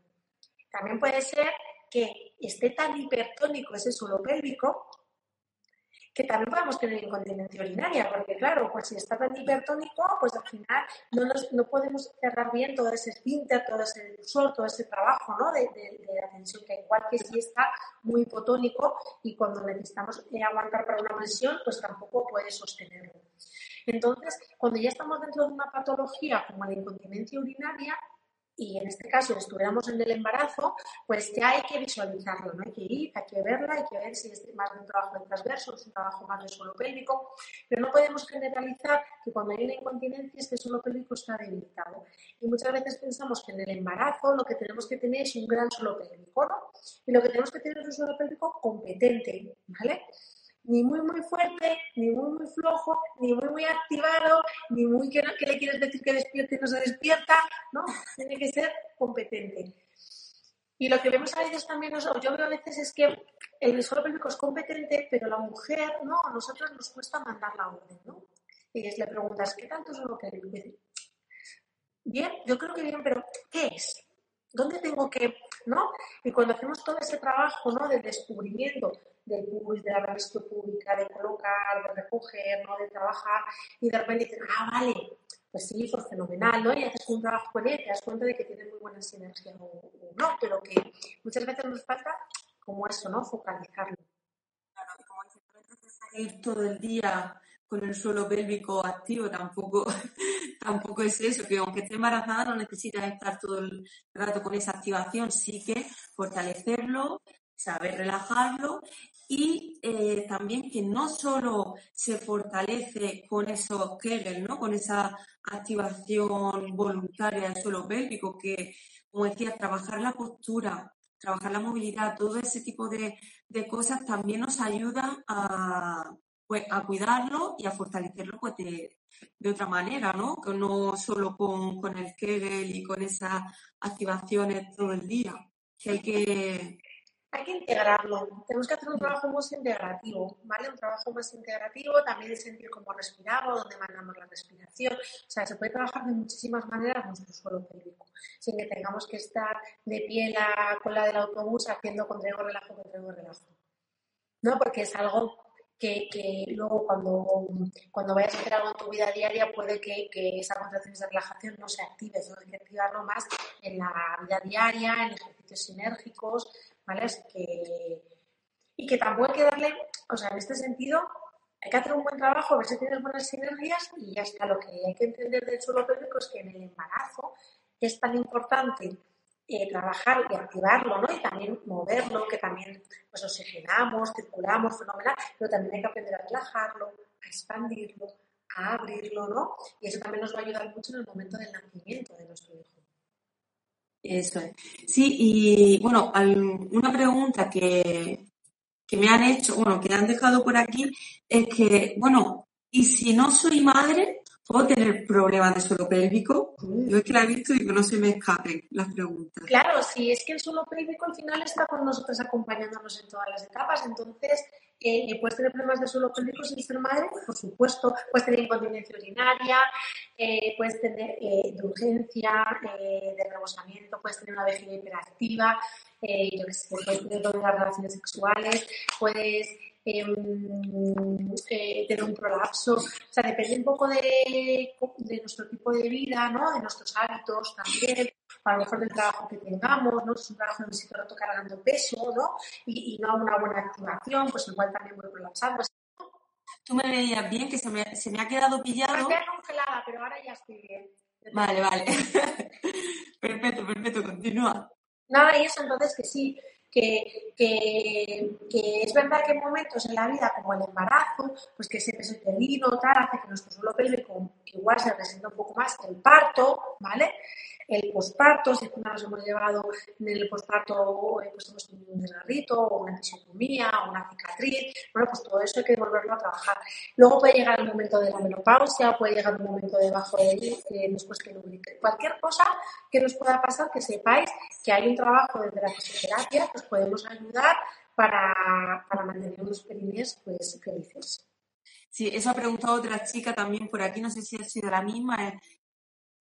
Speaker 3: También puede ser que esté tan hipertónico ese suelo pélvico que también podemos tener incontinencia urinaria, porque claro, pues si está tan hipertónico, pues al final no, no podemos cerrar bien todo ese esfínter, todo ese difusor, todo ese trabajo ¿no? de, la tensión, que igual que si está muy hipotónico y cuando necesitamos eh, aguantar para una presión, pues tampoco puede sostenerlo. Entonces, cuando ya estamos dentro de una patología como la incontinencia urinaria, y en este caso estuviéramos en el embarazo, pues ya hay que visualizarlo, ¿no? Hay que ir, hay que verla, hay que ver si es más de un trabajo de transverso, es un trabajo más de suelo pélvico, pero no podemos generalizar que cuando hay una incontinencia este suelo pélvico está debilitado. Y muchas veces pensamos que en el embarazo lo que tenemos que tener es un gran suelo pélvico, ¿no? Y lo que tenemos que tener es un suelo pélvico competente, ¿vale? Ni muy muy fuerte, ni muy muy flojo, ni muy muy activado, ni muy que, no, que le quieres decir que despierte y no se despierta, ¿no? Tiene que ser competente. Y lo que vemos a veces también, yo veo a veces es que el suelo pélvico es competente, pero la mujer, ¿no? A nosotros nos cuesta mandar la orden, ¿no? Y le preguntas, ¿qué tanto suelo pélvico? Bien, yo creo que bien, pero ¿qué es? ¿Dónde tengo que, no? Y cuando hacemos todo ese trabajo, ¿no? Del descubrimiento del público, de la revista pública, de colocar, de recoger, ¿no? de trabajar, y de repente dicen, ah, vale, pues sí, fue fenomenal, ¿no? Y haces un trabajo con él, te das cuenta de que tiene muy buena sinergia o, no, pero que muchas veces nos falta como eso, ¿no? Focalizarlo.
Speaker 2: Claro, y como salir todo el día con el suelo pélvico activo, tampoco, [laughs] tampoco es eso, que aunque esté embarazada no necesitas estar todo el rato con esa activación, sí que fortalecerlo, saber relajarlo y eh, también que no solo se fortalece con esos Kegel, ¿no? con esa activación voluntaria del suelo pélvico, que, como decía, trabajar la postura, trabajar la movilidad, todo ese tipo de, cosas también nos ayuda a, pues, a cuidarlo y a fortalecerlo pues, de, otra manera, ¿no? Que no solo con, con el Kegel y con esas activaciones todo el día, que hay que
Speaker 3: hay que integrarlo. Tenemos que hacer un trabajo más integrativo, ¿vale? Un trabajo más integrativo, también de sentir cómo respiramos, dónde mandamos la respiración. O sea, se puede trabajar de muchísimas maneras nuestro suelo pélvico, sin que tengamos que estar de pie la cola del autobús haciendo contraigo, relajo, contraigo, relajo. ¿No? Porque es algo que, que, luego cuando, cuando vayas a hacer algo en tu vida diaria puede que, que esa contracción de relajación no se active, eso hay que activarlo más en la vida diaria, en ejercicios sinérgicos, ¿vale? que, y que tampoco hay que darle, o sea, en este sentido, hay que hacer un buen trabajo, ver si tienes buenas sinergias y ya está. Lo que hay que entender del suelo pélvico es que en el embarazo es tan importante eh, trabajar y activarlo, ¿no? Y también moverlo, que también pues oxigenamos, circulamos, fenomenal, pero también hay que aprender a relajarlo, a expandirlo, a abrirlo, ¿no? Y eso también nos va a ayudar mucho en el momento del nacimiento de nuestro hijo.
Speaker 2: Eso es. Sí, y bueno, una pregunta que, que me han hecho, bueno, que han dejado por aquí, es que, bueno, ¿y si no soy madre, puedo tener problemas de suelo pélvico? Yo es que la he visto y que no se me escapen las preguntas.
Speaker 3: Claro, sí, es que el suelo pélvico al final está con nosotros acompañándonos en todas las etapas, entonces Eh, ¿Puedes tener problemas de suelo pélvico sin ser madre? Por supuesto. Puedes tener incontinencia urinaria, eh, puedes tener eh, de urgencia, de rebosamiento, puedes tener una vejiga hiperactiva, yo que sé, puedes tener las relaciones sexuales, puedes em, tener un prolapso. O sea, depende un poco de, de, nuestro tipo de vida, ¿no? De nuestros hábitos también a lo mejor del trabajo que tengamos, ¿no? Si es un trabajo donde necesito rato cargando peso, ¿no? Y, y, no una buena activación, pues igual también voy colapsando.
Speaker 2: Tú me veías bien, que se me, se me ha quedado pillado.
Speaker 3: Me congelada, pero ahora ya estoy bien.
Speaker 2: Vale, vale. [laughs] perfecto, perfecto, continúa.
Speaker 3: Nada, y eso entonces que sí, que, que, que, es verdad que en momentos en la vida, como el embarazo, pues que ese peso uterino tal, hace que nuestro suelo pélvico igual se resienta un poco más el parto, ¿vale? el posparto, si encima nos hemos llevado en el posparto, eh, pues hemos tenido un desgarrito o una episiotomía o una cicatriz, bueno, pues todo eso hay que volverlo a trabajar. Luego puede llegar el momento de la menopausia, puede llegar un momento de bajo de que nos cueste lubricar. Cualquier cosa que nos pueda pasar, que sepáis que hay un trabajo desde la fisioterapia que os podemos ayudar para, para mantener los perines pues, felices.
Speaker 2: Sí, eso ha preguntado otra chica también por aquí, no sé si ha sido la misma, eh,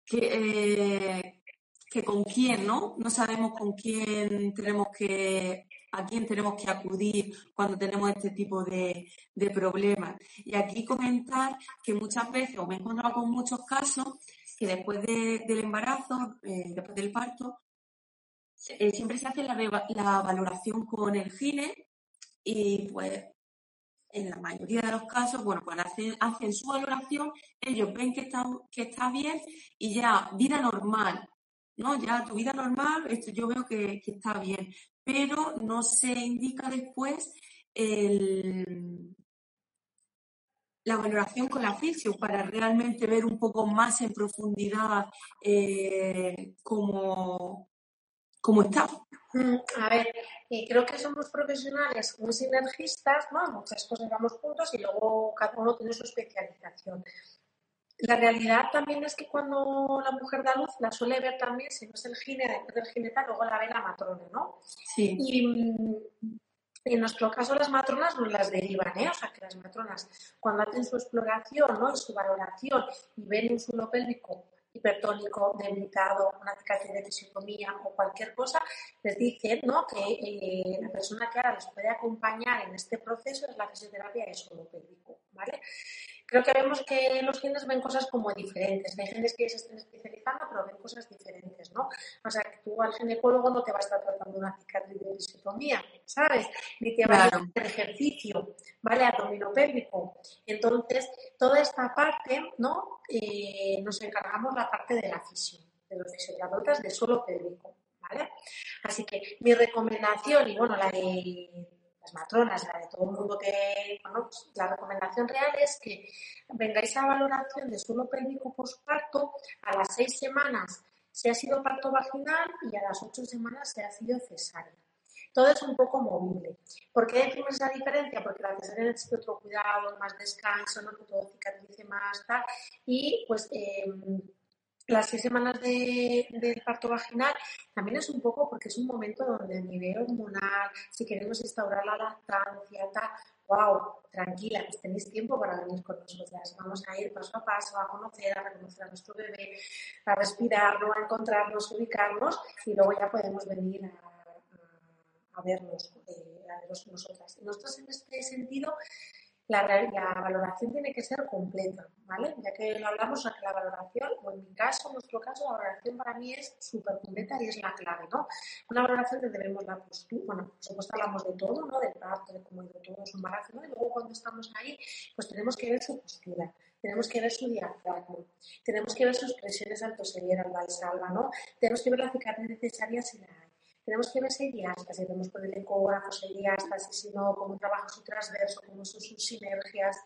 Speaker 2: que, eh, que con quién, ¿no? No sabemos con quién tenemos que, a quién tenemos que acudir cuando tenemos este tipo de, de problemas. Y aquí comentar que muchas veces, o me he encontrado con muchos casos, que después del embarazo, eh, después del parto, eh, siempre se hace la, valoración con el gine y pues en la mayoría de los casos, bueno, cuando hacen, hacen su valoración, ellos ven que está, que está bien y ya, vida normal, ¿no? Ya tu vida normal, esto yo veo que, está bien, pero no se indica después la valoración con la fisio para realmente ver un poco más en profundidad eh, cómo, cómo está.
Speaker 3: Mm, a ver, eh, creo que somos profesionales muy sinergistas, ¿no? Muchas cosas vamos juntos y luego cada uno tiene su especialización. La realidad también es que cuando la mujer da luz la suele ver también, si no es el gine, después del gineta, luego la ve la matrona, ¿no?
Speaker 2: Sí.
Speaker 3: Y mm, en nuestro caso las matronas nos las derivan, ¿eh? O sea, que las matronas cuando hacen su exploración, ¿no? Y su valoración y ven un suelo pélvico hipertónico, debilitado, una cicatriz de episiotomía o cualquier cosa, les dicen ¿no? que eh, la persona que ahora les puede acompañar en este proceso es la fisioterapia de. ¿vale? Creo que vemos que los genes ven cosas como diferentes. Hay genes que se estén especializando, pero ven cosas diferentes, ¿no? O sea, que tú al ginecólogo no te va a estar tratando una cicatriz de disotomía, ¿sabes? Ni te va a hacer ejercicio, ¿vale? Abdominopélvico. Entonces, toda esta parte, ¿no? Eh, nos encargamos la parte de la fisión, de los fisioterapeutas de suelo pélvico, ¿vale? Así que mi recomendación, y bueno, la de las matronas, la de todo el mundo que, bueno, pues, la recomendación real es que vengáis a valoración de suelo pélvico postparto a las seis semanas si ha sido parto vaginal y a las ocho semanas si ha sido cesárea. Todo es un poco movible. ¿Por qué decimos esa diferencia? Porque la cesárea necesita otro cuidado, más descanso, ¿no? que todo cicatrice más, tal. Y pues eh, las seis semanas de, del parto vaginal también es un poco porque es un momento donde a nivel hormonal, si queremos instaurar la lactancia, tal, wow, tranquila, pues tenéis tiempo para venir con nosotras. Vamos a ir paso a paso a conocer, a reconocer a nuestro bebé, a respirarlo, a encontrarnos, ubicarnos y luego ya podemos venir a, a, vernos, eh, a vernos nosotras. Nosotros en este sentido la, valoración tiene que ser completa, ¿vale? Ya que lo hablamos, la valoración, o en mi caso, en nuestro caso, la valoración para mí es súper completa y es la clave, ¿no? Una valoración donde vemos la postura, bueno, por supuesto hablamos de todo, ¿no? Del parto, de cómo ha ido todo su embarazo, ¿no? Y luego cuando estamos ahí, pues tenemos que ver su postura, tenemos que ver su diafragma, tenemos que ver sus presiones altoserianas, la salva, ¿no? Tenemos que ver la cicatriz necesaria si la tenemos que ver si hay diástasis, debemos poner ecógrafo, si hay diástasis, si no, cómo trabaja su transverso, cómo son sus sinergias.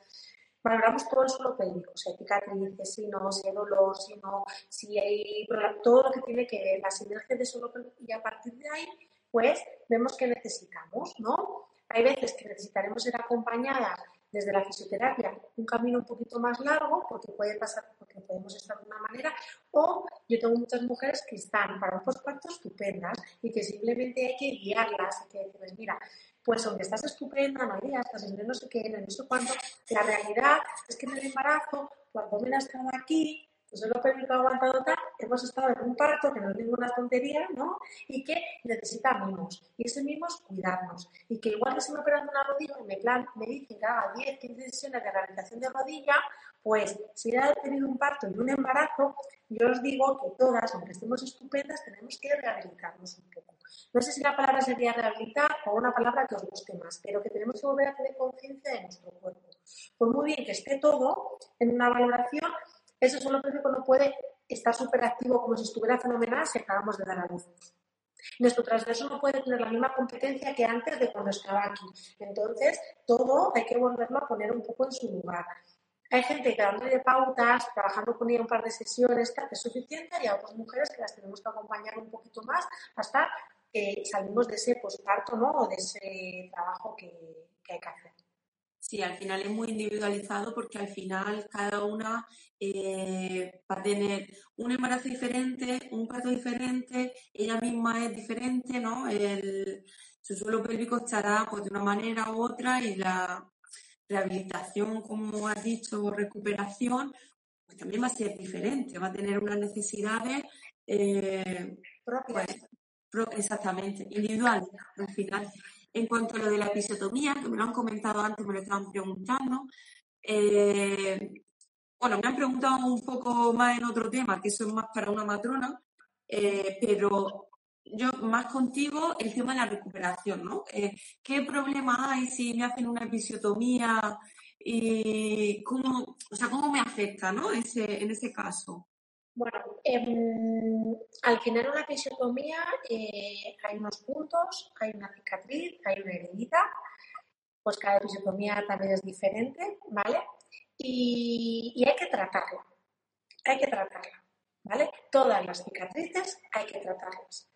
Speaker 3: Valoramos todo el suelo pélvico, si hay cicatrices, si no, si hay dolor, si no, si hay todo lo que tiene que ver, la sinergia de suelo pélvico y a partir de ahí, pues vemos que necesitamos, ¿no? Hay veces que necesitaremos ser acompañadas desde la fisioterapia un camino un poquito más largo, porque puede pasar, porque podemos estar de una manera, o yo tengo muchas mujeres que están para un posparto estupendas y que simplemente hay que guiarlas, hay que decirles, mira, pues aunque estás estupenda, hay estás en no sé qué, no sé cuánto, la realidad es que en el embarazo tu abdomen ha estado aquí, pues el pélvico ha aguantado tal, hemos estado en un parto que no es ninguna tontería, ¿no? Y que necesita mimos. Y ese mimo es cuidarnos. Y que igual que se me operan una rodilla y me, plan, me dicen que haga 10, 15 sesiones de rehabilitación de rodilla, pues si ya he tenido un parto y un embarazo, yo os digo que todas, aunque estemos estupendas, tenemos que rehabilitarnos un poco. No sé si la palabra sería rehabilitar o una palabra que os guste más, pero que tenemos que volver a tener conciencia de nuestro cuerpo. Por muy bien que esté todo en una valoración, eso solo que no puede estar súper activo como si estuviera fenomenal si acabamos de dar a luz. Nuestro transverso no puede tener la misma competencia que antes de cuando estaba aquí. Entonces, todo hay que volverlo a poner un poco en su lugar. Hay gente que dándole pautas, trabajando con ella un par de sesiones, que es suficiente, y hay otras mujeres que las tenemos que acompañar un poquito más hasta que salimos de ese posparto ¿no? o de ese trabajo que hay que hacer.
Speaker 2: Sí, al final es muy individualizado porque al final cada una eh, va a tener un embarazo diferente, un parto diferente, ella misma es diferente, ¿no? El, su suelo pélvico estará pues, de una manera u otra y la rehabilitación, como has dicho, recuperación, pues también va a ser diferente, va a tener unas necesidades eh, propias. Pues, exactamente, individuales al final. En cuanto a lo de la episiotomía, que me lo han comentado antes, me lo estaban preguntando, eh, bueno, me han preguntado un poco más en otro tema, que eso es más para una matrona, eh, pero yo más contigo el tema de la recuperación, ¿no? Eh, ¿Qué problema hay si me hacen una episiotomía? y cómo, o sea, ¿Cómo me afecta ¿no? en ese caso?
Speaker 3: Bueno, em, al final una episiotomía eh, hay unos puntos, hay una cicatriz, hay una herida, pues cada episiotomía también es diferente, ¿vale? Y, hay que tratarla, hay que tratarla, ¿vale? Todas las cicatrices hay que tratarlas.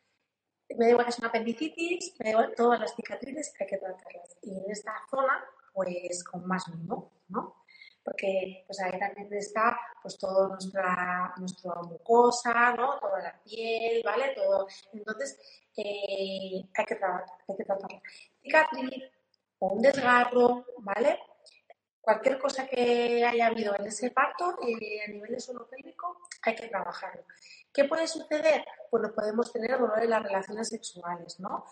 Speaker 3: Me da igual que es una apendicitis, me da igual, todas las cicatrices hay que tratarlas. Y en esta zona, pues con más mimo, ¿no? Porque pues ahí también está pues todo nuestra, nuestra mucosa, ¿no? Toda la piel, ¿vale? Todo. Entonces, eh, hay que tratar, hay que tratarla. Cicatriz o un desgarro, ¿vale? Cualquier cosa que haya habido en ese parto eh, a nivel de suelo hay que trabajarlo. ¿Qué puede suceder? Pues lo podemos tener dolor en las relaciones sexuales, ¿no?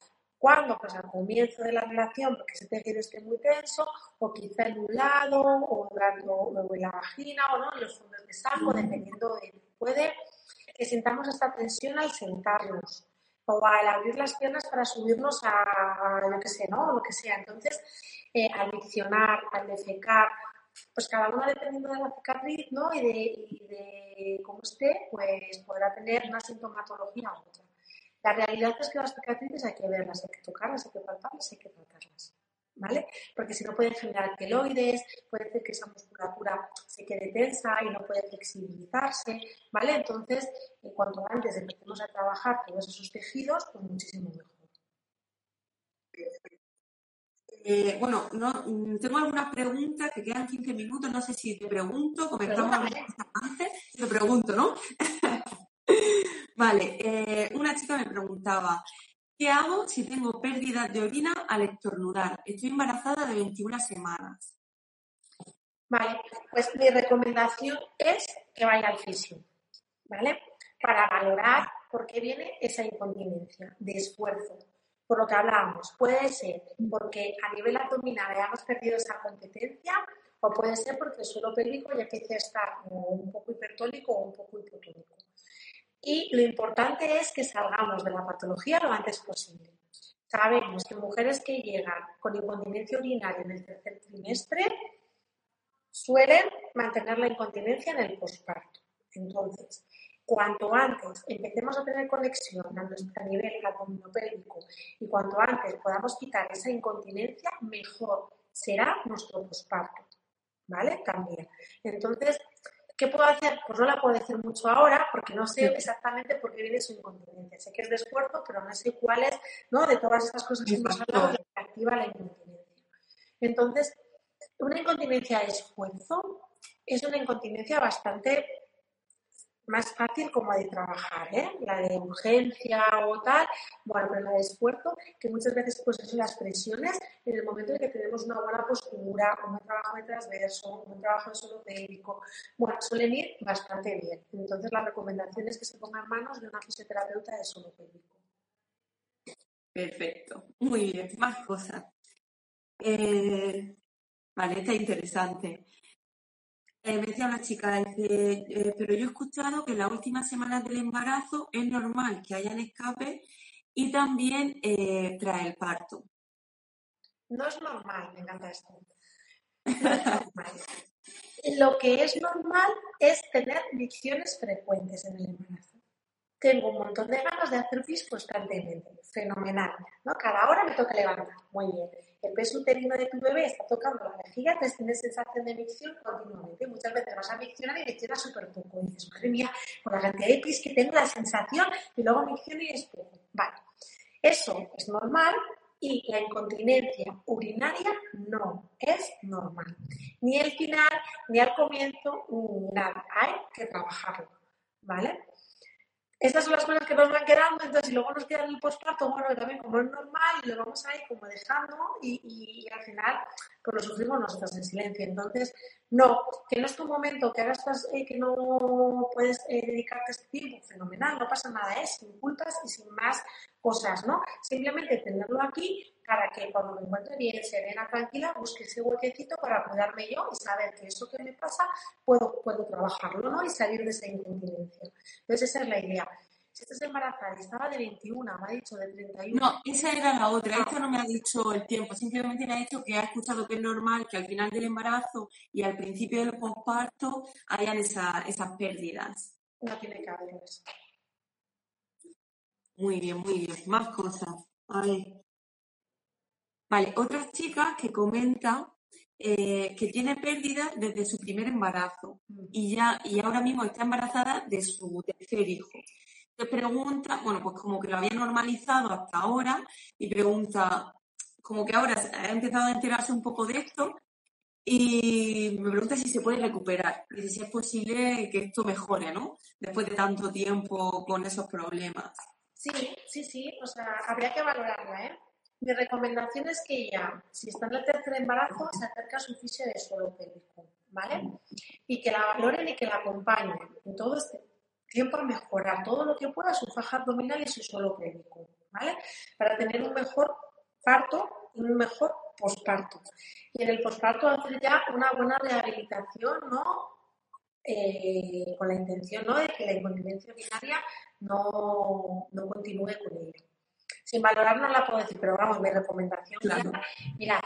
Speaker 3: ¿Cuándo? Pues al comienzo de la relación, porque ese tejido esté muy tenso, o quizá en un lado, o, o en la vagina, o no, en los fondos de saco, dependiendo de. Puede que sintamos esta tensión al sentarnos, o al abrir las piernas para subirnos a, lo que sea, ¿no? lo que sea. Entonces, eh, al diccionar, al defecar, pues cada uno dependiendo de la cicatriz, ¿no? Y de, y de cómo esté, pues podrá tener una sintomatología u otra. La realidad es que las cicatrices hay que verlas, hay que tocarlas, hay que palparlas, hay que tratarlas. ¿Vale? Porque si no pueden generar keloides, puede hacer que esa musculatura se quede tensa y no puede flexibilizarse, ¿vale? Entonces, en cuanto antes empecemos a trabajar todos esos tejidos, pues muchísimo mejor.
Speaker 2: Eh, bueno, no, mm, tengo algunas preguntas que quedan 15 minutos, no sé si te pregunto, comentamos antes, te pregunto, ¿no? [laughs] [laughs] Vale, eh, una chica me preguntaba, ¿qué hago si tengo pérdida de orina al estornudar? Estoy embarazada de 21 semanas.
Speaker 3: Vale, pues mi recomendación es que vaya al fisio, ¿vale? Para valorar por qué viene esa incontinencia de esfuerzo. Por lo que hablábamos, puede ser porque a nivel abdominal hayamos perdido esa competencia o puede ser porque el suelo pélvico ya empieza a estar un poco hipertónico o un poco hipotónico. Y lo importante es que salgamos de la patología lo antes posible. Sabemos que mujeres que llegan con incontinencia urinaria en el tercer trimestre suelen mantener la incontinencia en el posparto. Entonces, cuanto antes empecemos a tener conexión a nuestro nivel abdominopélvico y cuanto antes podamos quitar esa incontinencia, mejor será nuestro posparto. ¿Vale? También. Entonces, ¿Qué puedo hacer? Pues no la puedo decir mucho ahora porque no sé exactamente por qué viene su incontinencia. Sé que es de esfuerzo, pero no sé cuál es, ¿no? De todas estas cosas que hemos hablado, que activa la incontinencia. Entonces, Una incontinencia de esfuerzo es una incontinencia bastante más fácil como de trabajar, ¿eh? la de urgencia o tal, bueno, pero la de esfuerzo, que muchas veces pues son las presiones en el momento en que tenemos una buena postura, un buen trabajo de transverso, un trabajo de suelo pélvico, bueno, suelen ir bastante bien. Entonces la recomendación es que se pongan manos de una fisioterapeuta de suelo pélvico.
Speaker 2: Perfecto, muy bien, más cosas. Eh, vale, está interesante. Eh, me decía una chica, eh, pero yo he escuchado que en las últimas semanas del embarazo es normal que hayan escape y también eh, trae el parto.
Speaker 3: No es normal, me encanta esto. [laughs] Lo que es normal es tener micciones frecuentes en el embarazo. Tengo un montón de ganas de hacer pis constantemente. Fenomenal. ¿no? Cada hora me toca levantar. Muy bien el peso uterino de tu bebé está tocando la vejiga, entonces tienes sensación de micción continuamente. Muchas veces vas a miccionar y miccionas súper poco. Y dices, madre mía, con la cantidad de pis que tengo, la sensación, y luego micciono y es poco. Vale. Eso es normal y la incontinencia urinaria no es normal. Ni el final, ni al comienzo, ni nada. Hay que trabajarlo. ¿Vale? Estas son las cosas que nos van quedando, entonces si luego nos queda el posparto, bueno, también como es normal, y lo vamos ahí como dejando y, y, al final pues lo sufrimos nosotros en silencio. Entonces, no, que no es tu momento, que ahora estás, eh, que no puedes eh, dedicarte este tiempo, fenomenal, no pasa nada, es sin culpas y sin más cosas, ¿no? Simplemente tenerlo aquí para que cuando me encuentre bien, serena, tranquila, busque ese huequecito para cuidarme yo y saber que eso que me pasa puedo, puedo trabajarlo, ¿no? Y salir de esa incontinencia. Entonces, esa es la idea. Si estás embarazada y estaba de 21, me ha dicho de 31.
Speaker 2: No, esa era la otra. Esta no me ha dicho el tiempo. Simplemente me ha dicho que ha escuchado que es normal que al final del embarazo y al principio del posparto hayan esa, esas pérdidas.
Speaker 3: No tiene que haber eso.
Speaker 2: Muy bien, muy bien. Más cosas. A ver. Vale, otra chica que comenta eh, que tiene pérdida desde su primer embarazo
Speaker 3: Mm.
Speaker 2: y ya y ahora mismo está embarazada de su tercer hijo. Pregunta, bueno, pues como que lo había normalizado hasta ahora y pregunta, como que ahora ha empezado a enterarse un poco de esto y me pregunta si se puede recuperar, y si es posible que esto mejore, ¿no? Después de tanto tiempo con esos problemas.
Speaker 3: Sí, sí, sí, o sea, habría que valorarla, ¿eh? Mi recomendación es que ella, si está en el tercer embarazo, se acerque a su fisio de suelo pélvico, ¿vale? Y que la valoren y que la acompañen en todo este tiempo a mejorar todo lo que pueda su faja abdominal y su suelo pélvico, ¿vale? Para tener un mejor parto y un mejor posparto. Y en el posparto hacer ya una buena rehabilitación, ¿no? Eh, con la intención ¿no? de que la incontinencia urinaria no, no continúe con ello. Sin valorar no la puedo decir, pero vamos, mi recomendación.
Speaker 2: Claro.
Speaker 3: Mira,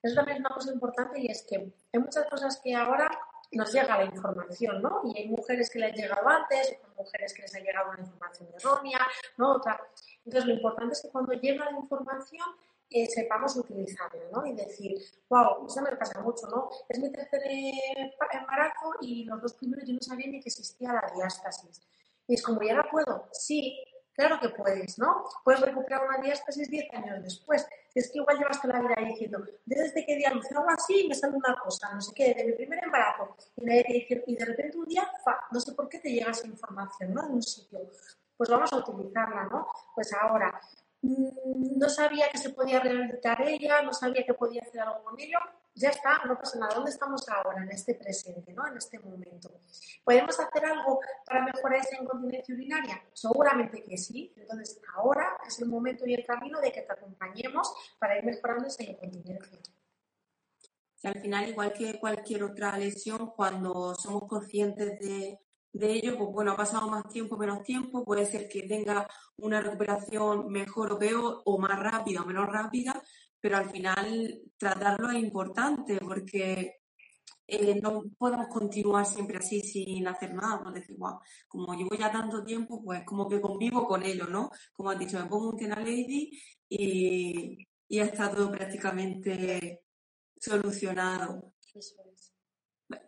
Speaker 3: eso también es una cosa importante y es que hay muchas cosas que ahora nos llega la información, ¿no? Y hay mujeres que les ha llegado antes, mujeres que les ha llegado una información errónea, ¿no? Otra. Entonces, lo importante es que cuando llega la información eh, sepamos utilizarla, ¿no? Y decir, wow, eso me pasa mucho, ¿no? Es mi tercer embarazo y los dos primeros yo no sabía ni que existía la diástasis. Y es como, ¿ya la puedo? Sí, claro que puedes, ¿no? Puedes recuperar una diástasis 10 años después. Es que igual llevas toda la vida diciendo, desde que di a luz algo así me sale una cosa, no sé qué, de mi primer embarazo. Y, nadie de repente un día, fa, no sé por qué te llega esa información, ¿no? De un sitio. Pues vamos a utilizarla, ¿no? Pues ahora, no sabía que se podía rehabilitar ella, no sabía que podía hacer algo con ello, ya está, no pasa nada. ¿Dónde estamos ahora, en este presente, ¿no? en este momento? ¿Podemos hacer algo para mejorar esa incontinencia urinaria? Seguramente que sí. Entonces, ahora es el momento y el camino de que te acompañemos para ir mejorando esa incontinencia.
Speaker 2: Y al final, igual que cualquier otra lesión, cuando somos conscientes de, de ello, pues bueno, ha pasado más tiempo, menos tiempo, puede ser que tenga una recuperación mejor o peor, o más rápida o menos rápida, pero al final tratarlo es importante porque eh, no podemos continuar siempre así sin hacer nada, pues decir, wow, como llevo ya tanto tiempo, pues como que convivo con ello, ¿no? Como has dicho, me pongo un Tena Lady y, y está todo prácticamente solucionado.
Speaker 3: Eso es.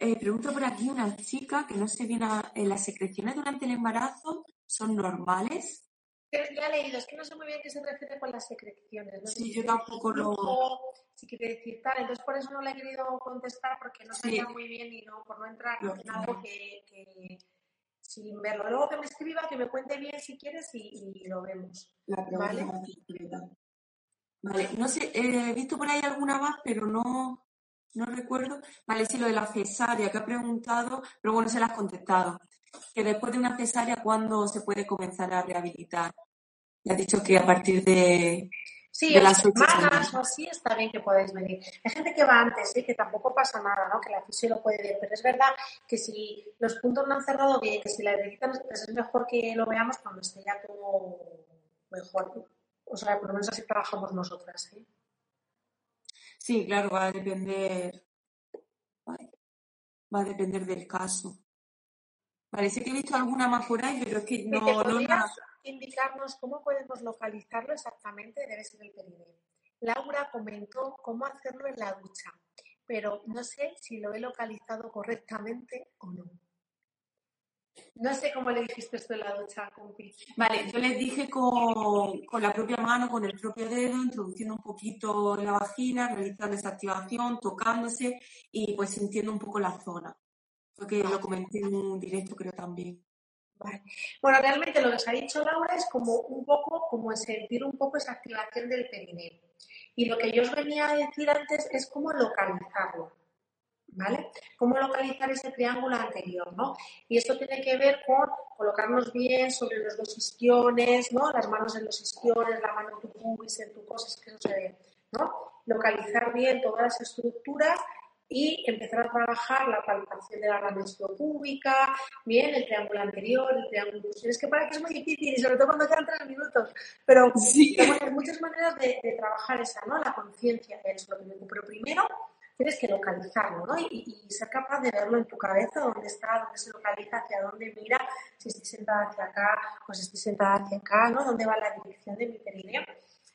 Speaker 2: Eh, pregunto por aquí una chica que no sé bien, a- eh, ¿las secreciones durante el embarazo son normales?
Speaker 3: Ya he leído, es que no sé muy bien qué se refiere con las secreciones. No
Speaker 2: Sí,
Speaker 3: si
Speaker 2: yo tampoco lo-
Speaker 3: si quiere decir tal. Entonces, por eso no le he querido contestar porque no sabía muy bien y no, por no entrar en algo que, que, sin verlo. Luego que me escriba, que me cuente bien si quieres y, lo vemos. ¿vale?
Speaker 2: Vale, no sé, he visto por ahí alguna más, pero no, no recuerdo. Vale, sí, lo de la cesárea que ha preguntado, pero bueno, se la has contestado. Que después de una cesárea, ¿cuándo se puede comenzar a rehabilitar? Ya has dicho que a partir de,
Speaker 3: Sí, de las semanas o así está bien que podáis venir. Hay gente que va antes, ¿eh? que tampoco pasa nada, ¿no? que la fisio lo puede ver, pero es verdad que si los puntos no han cerrado bien, que si la hereditan, pues es mejor que lo veamos cuando esté ya todo mejor. O sea, por lo menos así trabajamos nosotras. ¿eh?
Speaker 2: Sí, claro, va a depender. Va a depender del caso. Parece que he visto alguna más por ahí, pero es que no. no
Speaker 3: indicarnos cómo podemos localizarlo exactamente debe ser el perineo. Laura comentó cómo hacerlo en la ducha, pero no sé si lo he localizado correctamente o no. No sé cómo le dijiste esto en la ducha, compi.
Speaker 2: Vale, yo les dije con, con, la propia mano, con el propio dedo, introduciendo un poquito la vagina, realizando esa activación, tocándose y pues sintiendo un poco la zona. Porque lo comenté en un directo creo también.
Speaker 3: Bueno, realmente lo que os ha dicho Laura es como un poco, como sentir un poco esa activación del perineo. Y lo que yo os venía a decir antes es cómo localizarlo. ¿Vale? Cómo localizar ese triángulo anterior, ¿no? Y esto tiene que ver con colocarnos bien sobre los dos isquiones, ¿no? Las manos en los isquiones, la mano en tu pubis, en tu cosas, que no se ve, ¿no? Localizar bien todas las estructuras y empezar a trabajar la palpación de la rama pública, bien, el triángulo anterior, el triángulo. Es que para que es muy difícil y sobre todo cuando quedan tres minutos, pero hay muchas maneras de, trabajar esa, ¿no? La conciencia de eso, lo que me Pero primero tienes que localizarlo, ¿no? Y, ser capaz de verlo en tu cabeza, dónde está, dónde se localiza, hacia dónde mira, si estoy sentada hacia acá o si estoy sentada hacia acá, ¿no? Dónde va la dirección de mi perineo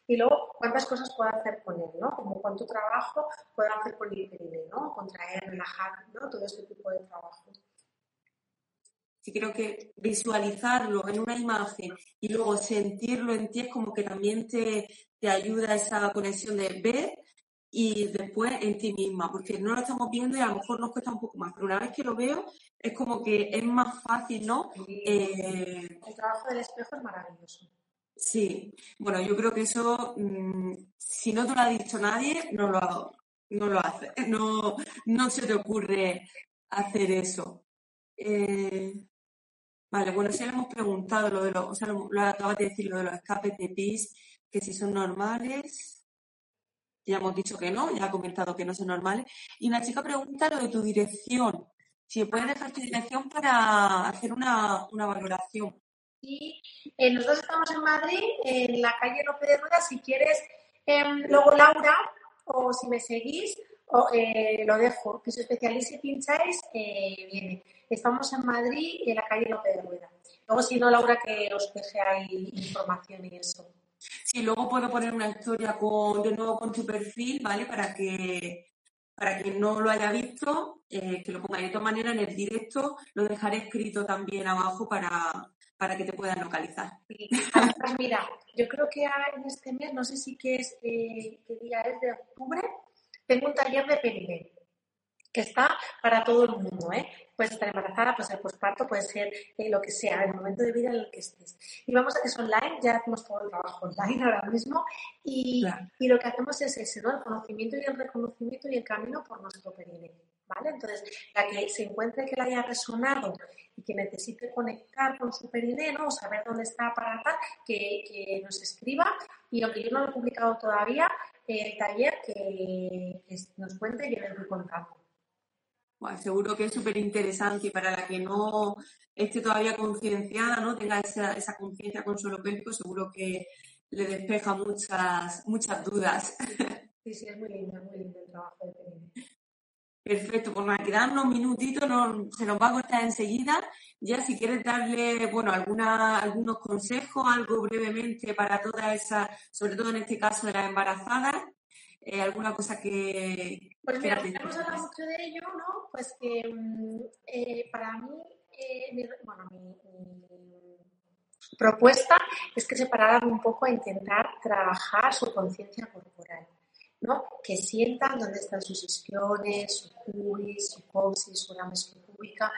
Speaker 3: y luego, ¿cuántas cosas puedo hacer con él? ¿no? Como cuánto trabajo puedo hacer con el perineo, ¿no? Contraer, relajar, ¿no? Todo este tipo de trabajo.
Speaker 2: Sí, creo que visualizarlo en una imagen y luego sentirlo en ti es como que también te, te ayuda esa conexión de ver y después en ti misma, porque no lo estamos viendo y a lo mejor nos cuesta un poco más, pero una vez que lo veo es como que es más fácil, ¿no?
Speaker 3: Eh, el trabajo del espejo es maravilloso.
Speaker 2: Sí, bueno, yo creo que eso, mm, si no te lo ha dicho nadie, no lo, no lo hace, [laughs] no, no se te ocurre hacer eso. Eh, vale, bueno, si le hemos preguntado lo de los, o sea, lo, acabas de decir, lo de los escapes de PIS, que si son normales, ya hemos dicho que no, ya ha comentado que no son normales. Y una chica pregunta lo de tu dirección, si puedes dejar tu dirección para hacer una, una valoración.
Speaker 3: Y eh, nosotros estamos en Madrid, en la calle López de Rueda. Si quieres, em, luego Laura, o si me seguís, eh, lo dejo. Que soy especialista y pincháis, eh, viene. Estamos en Madrid, en la calle López de Rueda. Luego, si no, Laura, que os deje ahí información y eso.
Speaker 2: Sí, luego puedo poner una historia con, de nuevo con tu perfil, ¿vale? Para que para quien no lo haya visto, que lo ponga de todas maneras en el directo, lo dejaré escrito también abajo para, para que te puedan localizar.
Speaker 3: Además, mira, yo creo que en este mes, no sé si qué, es, eh, qué día es de octubre, tengo un taller de perineo que está para todo el mundo, ¿eh? Puedes estar embarazada, puede ser posparto, puede ser eh, lo que sea, el momento de vida en el que estés. Y vamos a que es online, ya hacemos todo el trabajo online ahora mismo y, y lo que hacemos es ese, ¿no? El conocimiento y el reconocimiento y el camino por nuestro perineo, ¿vale? Entonces, la que se encuentre que le haya resonado y que necesite conectar con su perineo, o saber dónde está para tal, que, que nos escriba y aunque yo no lo he publicado todavía, el taller que, nos cuente y yo les voy contando
Speaker 2: seguro que es súper interesante y para la que no esté todavía concienciada, ¿no? tenga esa, esa conciencia con suelo pélvico, seguro que le despeja muchas, muchas dudas. [laughs]
Speaker 3: Sí, sí, es muy lindo, muy lindo el trabajo de.
Speaker 2: Perfecto, pues nada, quedan unos minutitos, se nos va a cortar enseguida. Ya si quieres darle, bueno, alguna, algunos consejos, algo brevemente para toda esa, sobre todo en este caso de las embarazadas, eh, alguna cosa que...
Speaker 3: Pues mira, hemos hablado mucho de ello, ¿no? Pues que mm, eh, para mí, eh, mi, bueno, mi, propuesta es que se pararan un poco a intentar trabajar su conciencia corporal. ¿no? Que sientan dónde están sus isquiones, su pubis, su coxis, su rames pública,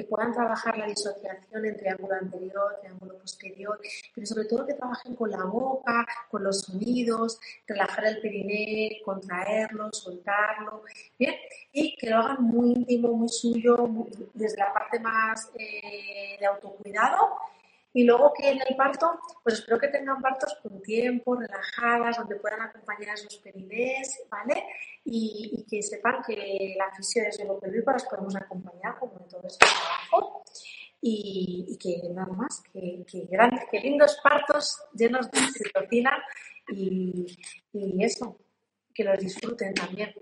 Speaker 3: que puedan trabajar la disociación en triángulo anterior, triángulo posterior, pero sobre todo que trabajen con la boca, con los sonidos, relajar el periné, contraerlo, soltarlo, ¿bien? Y que lo hagan muy íntimo, muy suyo, desde la parte más eh, de autocuidado y luego que en el parto, pues espero que tengan partos con tiempo, relajadas, donde puedan acompañar a sus perinés, ¿vale? Y, que sepan que la fisión es lo que las podemos acompañar como en todo este trabajo. Y, que nada más, que, grandes, que lindos partos llenos de oxitocina y, y eso, que los disfruten también.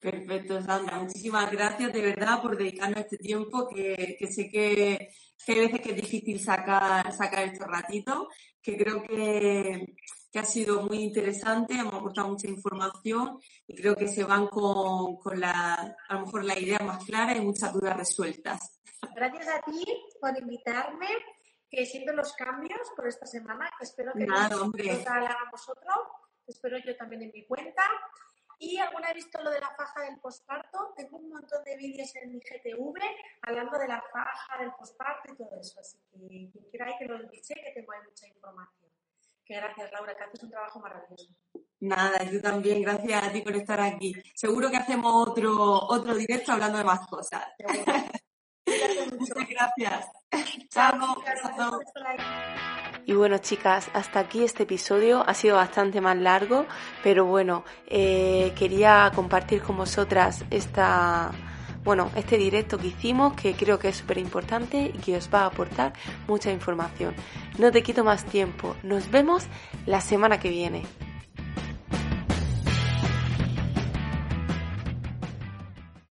Speaker 2: Perfecto, Sandra. Muchísimas gracias de verdad por dedicarnos este tiempo, que, sé que, hay veces que es difícil sacar, sacar estos ratitos, que creo que, ha sido muy interesante, hemos aportado mucha información y creo que se van con, con la, a lo mejor la idea más clara y muchas dudas resueltas.
Speaker 3: Gracias a ti por invitarme, que siento los cambios por esta semana, que espero que
Speaker 2: Nada, nos,
Speaker 3: hagamos otro, espero yo también en mi cuenta. Y alguna he visto lo de la faja del posparto. Tengo un montón de vídeos en mi GTV hablando de la faja del posparto y todo eso. Así que quien quiera ahí que lo escuche, que tengo ahí mucha información. Que gracias, Laura, que haces un trabajo maravilloso.
Speaker 2: Nada, yo también, gracias a ti por estar aquí. Seguro que hacemos otro, otro directo hablando de más cosas. [laughs] Muchas gracias. Chao. Chao.
Speaker 1: Y bueno, chicas, hasta aquí este episodio. Ha sido bastante más largo, pero bueno, eh, quería compartir con vosotras esta, bueno, este directo que hicimos, que creo que es súper importante y que os va a aportar mucha información. No te quito más tiempo. Nos vemos la semana que viene.